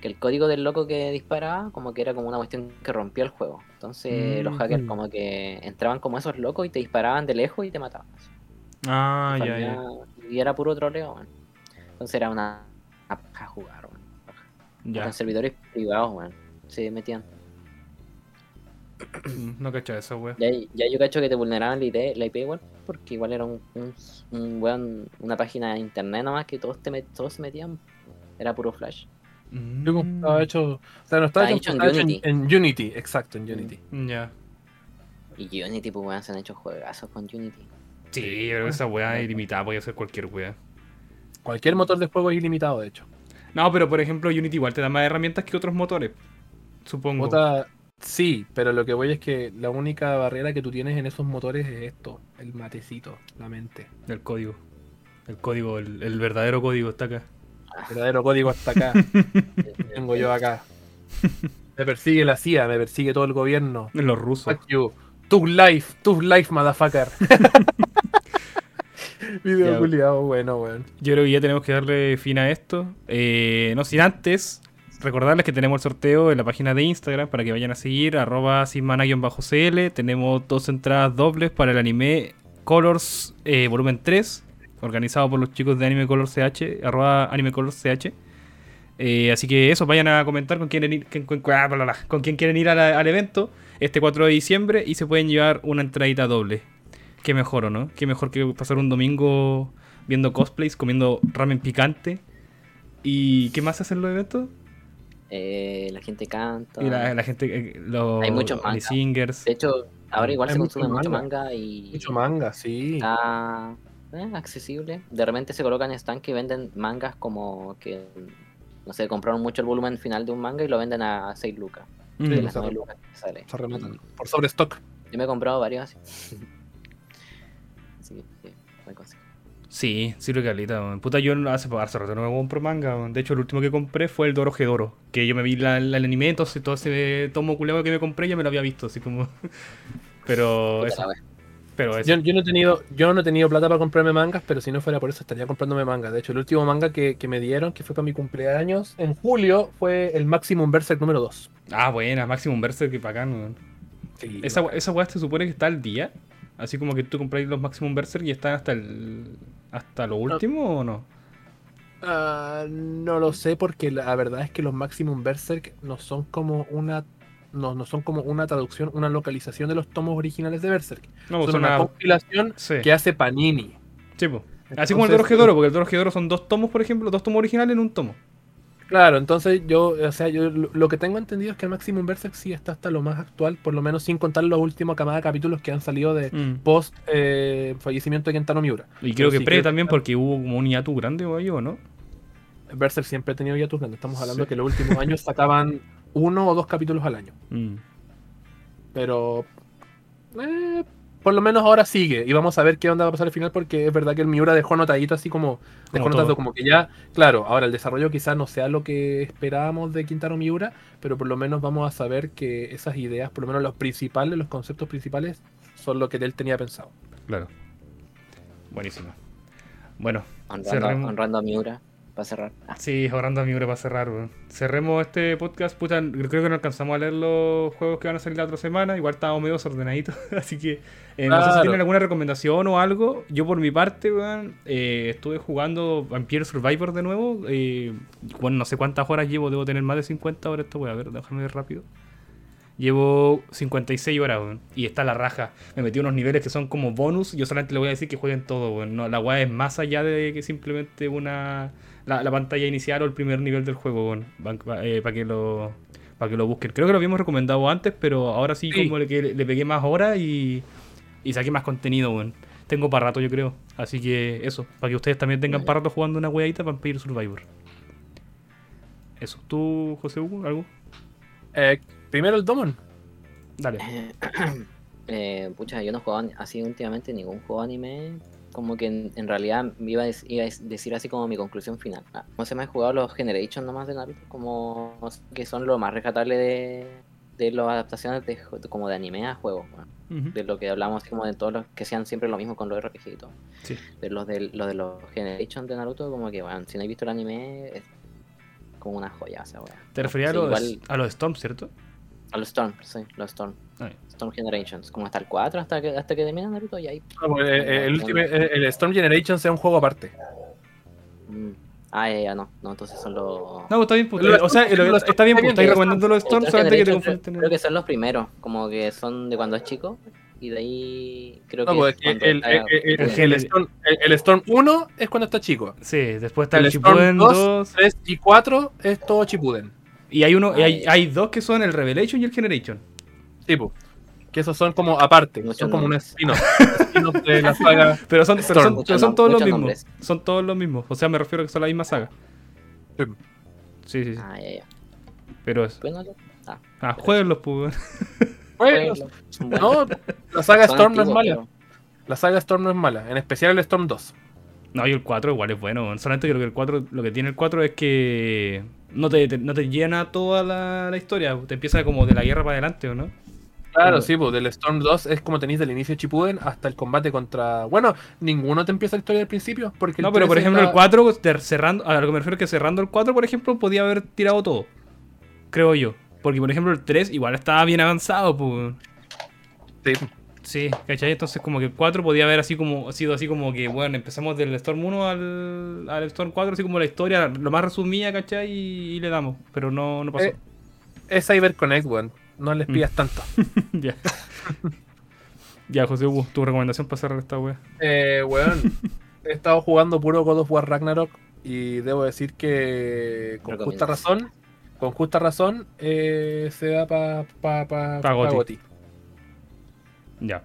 Que el código del loco que disparaba como que era como una cuestión que rompía el juego. Entonces los Mm. hackers como que entraban como esos locos y te disparaban de lejos y te mataban. Ah, ya. Y era puro troleo, weón. Entonces era una, paja jugar, paja. Ya. Con servidores privados, weón. Se metían. Mm, No caché esa web. Ya, ya yo cacho que te vulneraban la IP, la IP igual, porque igual era un, un, un weón, una página de internet nomás que todos, te met- todos se metían. Era puro flash. Digo, Estaba hecho, o sea, no estaba, hecho, hecho en estaba Unity. en, en Unity, exacto, en Unity. Ya. Y Unity, pues weón, se han hecho juegazos con Unity. Sí, pero esa weá ilimitada podía ser cualquier weá. Cualquier motor de juego es ilimitado, de hecho. No, pero por ejemplo Unity igual te da más herramientas que otros motores. Supongo. Otra- sí, pero lo que voy es que la única barrera que tú tienes en esos motores es esto, el matecito, la mente. El código. El código, el, el verdadero código está acá. El verdadero código hasta acá. Tengo yo acá. Me persigue la CIA, me persigue todo el gobierno. Los rusos. Fuck you. Tu life, tu life, motherfucker. Video culiado, bueno, weón. Yo creo que ya tenemos que darle fin a esto. Eh, no sin antes recordarles que tenemos el sorteo en la página de Instagram para que vayan a seguir, arroba sinmana-cl. Tenemos dos entradas dobles para el anime Colors eh, volumen 3, organizado por los chicos de Anime Colors CH, arroba Anime CH. Eh, así que eso, vayan a comentar con quién con, con- ah, con quién quieren ir al evento este 4 de diciembre y se pueden llevar una entradita doble. Qué mejor, ¿o no? Qué mejor que pasar un domingo viendo cosplays, comiendo ramen picante. ¿Y qué más hacen los eventos? Eh, la gente canta. Y la, la gente, eh, los Hay muchos mangas. singers. De hecho, ahora igual Hay se consume mucho manga. manga y Mucho manga, sí. está eh, accesible. De repente se colocan stands que venden mangas como que, no sé, compraron mucho el volumen final de un manga y lo venden a 6 lucas. Mm. De Sí, las se 9 re- lucas que sale. Se rematan. Por sobrestock. Yo me he comprado varios así. así que, sí, buen consejo. Sí, sí lo que alita, weón. Puta, yo no- hace, hace rato no me compro manga, weón. De hecho, el último que compré fue el Doro Gedoro. Que yo me vi la, la- el anime, entonces todo ese tomo culeado que me compré ya me lo había visto, así como. Pero Puta eso, pero eso. Yo, yo no he tenido, yo no he tenido plata para comprarme mangas, pero si no fuera por eso estaría comprándome mangas. De hecho, el último manga que, que me dieron, que fue para mi cumpleaños en julio, fue el Maximum Berserk número 2. Ah, buena, Maximum Berserk, que bacán, weón. Sí, Esa, we- esa weá se supone que está al día. Así como que tú compráis los Maximum Berserk y están hasta el. hasta lo último o no? Ah, no lo sé porque la verdad es que los Maximum Berserk no son como una no, no son como una traducción, una localización de los tomos originales de Berserk. No, son son una una. compilación Sí, que hace Panini. sí, po. Así como el Entonces, Dorohedoro, porque el Dorohedoro son dos tomos, por ejemplo, dos tomos originales en un tomo. Claro, entonces yo, o sea, yo lo que tengo entendido es que el Maximum Berserk sí está hasta lo más actual, por lo menos sin contar los últimos camada de capítulos que han salido de Mm. post eh, fallecimiento de Kentaro Miura. Y creo que sí pre también, que- porque hubo como un hiatus grande o algo, ¿no? Berserk siempre ha tenido ya tus grandes. Estamos hablando Sí. que los últimos años sacaban uno o dos capítulos al año. Mm. Pero eh, por lo menos ahora sigue. Y vamos a ver qué onda va a pasar al final, porque es verdad que el Miura dejó notadito así como. Dejó Como notado como que ya. Claro, ahora el desarrollo quizás no sea lo que esperábamos de Quintaro Miura, pero por lo menos vamos a saber que esas ideas, por lo menos los principales, los conceptos principales, son lo que él tenía pensado. Claro. Buenísimo. Bueno, Honrando, Cerremos. honrando a Miura para cerrar. Ah, sí, ahorrando a mi hora para cerrar, weón. Cerremos este podcast. Puta, creo que no alcanzamos a leer los juegos que van a salir la otra semana. Igual estábamos medio desordenaditos. Así que eh, no sé si tienen alguna recomendación o algo. Yo, por mi parte, weón, eh, estuve jugando Vampire Survivor de nuevo. Eh, bueno, no sé cuántas horas llevo. Debo tener más de 50 horas. Esto voy a ver, déjame ver rápido. Llevo 56 horas, weón. Y está la raja. Me metí unos niveles que son como bonus. Yo solamente le voy a decir que jueguen todo, weón. No, la weá es más allá de que simplemente una. La, la pantalla inicial o el primer nivel del juego, weón. Para que lo. Para que lo busquen. Creo que lo habíamos recomendado antes, pero ahora sí, Sí. como le, que le, le pegué más horas y. Y saqué más contenido, weón. Tengo para rato, yo creo. Así que eso. Para que ustedes también tengan para rato jugando una weadita Vampire Survivor. Eso. ¿Tú, José Hugo, algo? Eh, primero el Domon. Dale. Eh, eh, pucha, yo no jugaba ni- así últimamente ningún juego anime. Como que en, en realidad me iba a, iba a dec- decir así como mi conclusión final. Ah, no se me ha jugado los Generation nomás de Naruto, como que son lo más rescatable de, de las adaptaciones de, como de anime a juegos. Ujú. De lo que hablamos como de todos los que sean siempre lo mismo con los RPG y todo. Sí. De los de, los de los Generation de Naruto, como que bueno, si no he visto el anime, es como una joya esa weá. Te refería a, los, igual- a los Storm, ¿cierto? A los Storm, sí, los Storm. Ah, Storm Generations, como hasta el 4, hasta que, hasta que termina Naruto y ahí. Ah, pues, eh, el, ultime- eh, el Storm Generation sea un juego aparte. Mm. Ah, ya, ya, no, no, entonces son los. No, está bien, Lo- o sea, lo- lo- está bien, estáis lo- recomendando los Storm, solamente que te confundiste. creo que son los primeros, como que son de cuando es chico. Y de ahí creo No, que. pues, cuando el, está- el- el- el el Storm, el- el Storm 1 es cuando está chico. Sí, después está El el Storm Shippuden 2, 2. 3 y 4 es todo Chipuden. Y hay uno, y hay, Ah, hay dos que son el Revelation y el Generation. Tipo. Que esos son como aparte. Son como un spin-off. spin-off de la saga. Pero son, pero Storm. son, pero todos los mismos. Son todos los mismos. O sea, me refiero a que son la misma saga. Sí. Sí, sí, sí. Ah, ya, ya. Pero es. Bueno, ah, Ah, jueguenlos, pues. Buenos. no, la saga Son Storm no es mala. pero- La saga Storm no es mala. En especial el Storm 2. No, y el 4 igual es bueno. Solamente creo que el 4, lo que tiene el 4 es que no te, te- no te llena toda la, la historia. Te empieza como de la guerra para adelante, ¿o no? Claro, sí, pues del Storm 2 es como tenéis del inicio de Chipuden hasta el combate contra. Bueno, ninguno te empieza la historia al principio. Porque No, pero 3 por ejemplo la- el 4, te- cerrando, a lo que me refiero es que cerrando el 4, por ejemplo, podía haber tirado todo. Creo yo. Porque por ejemplo el 3 igual estaba bien avanzado, pues. Sí. Sí, ¿cachai? Entonces como que el 4 podía haber así como sido así como que, bueno, empezamos del Storm 1 al, al Storm 4, así como la historia, lo más resumida, ¿cachai? Y, y le damos. Pero no, no pasó. Eh, Es CyberConnect, weón. No les Mm. pidas tanto. ya. ya, José Hugo, tu recomendación para cerrar esta wea. Eh, weón. he estado jugando puro God of War Ragnarok. Y debo decir que con justa razón. Con justa razón. eh, se da para pa, pa, Pa pa Goti. Ya.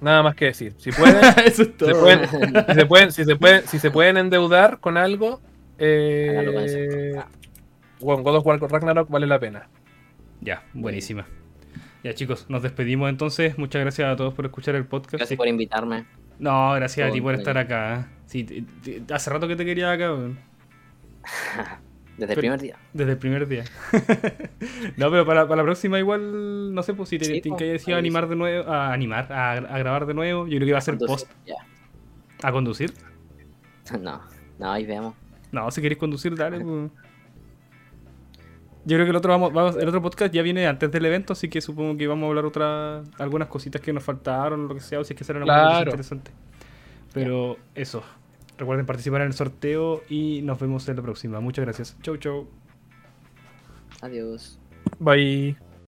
Nada más que decir. Si pueden, Eso es si todo. se pueden, si se pueden, si se pueden, si se pueden endeudar con algo, con eh, bueno, God of War Ragnarok vale la pena. Ya, buenísima. Ya chicos, nos despedimos entonces. Muchas gracias a todos por escuchar el podcast. Gracias Sí. por invitarme. No, gracias a ti por estar acá. Sí, te- te- hace rato que te quería acá, weón. Desde Pero- el primer día. desde el primer día. no, pero para, para la próxima igual, no sé, pues si te, Sí, te decir ahí animar de nuevo, a animar, a, a grabar de nuevo, yo creo que va a ser post a conducir. No, no, ahí veamos. No, si queréis conducir, dale. pues. Yo creo que el otro, vamos, vamos- el otro podcast ya viene antes del evento, así que supongo que vamos a hablar otra, algunas cositas que nos faltaron, lo que sea, o si es que cosas Claro. interesantes. Pero eso. Recuerden participar en el sorteo y nos vemos en la próxima. Muchas gracias. Chau, chau. Adiós. Bye.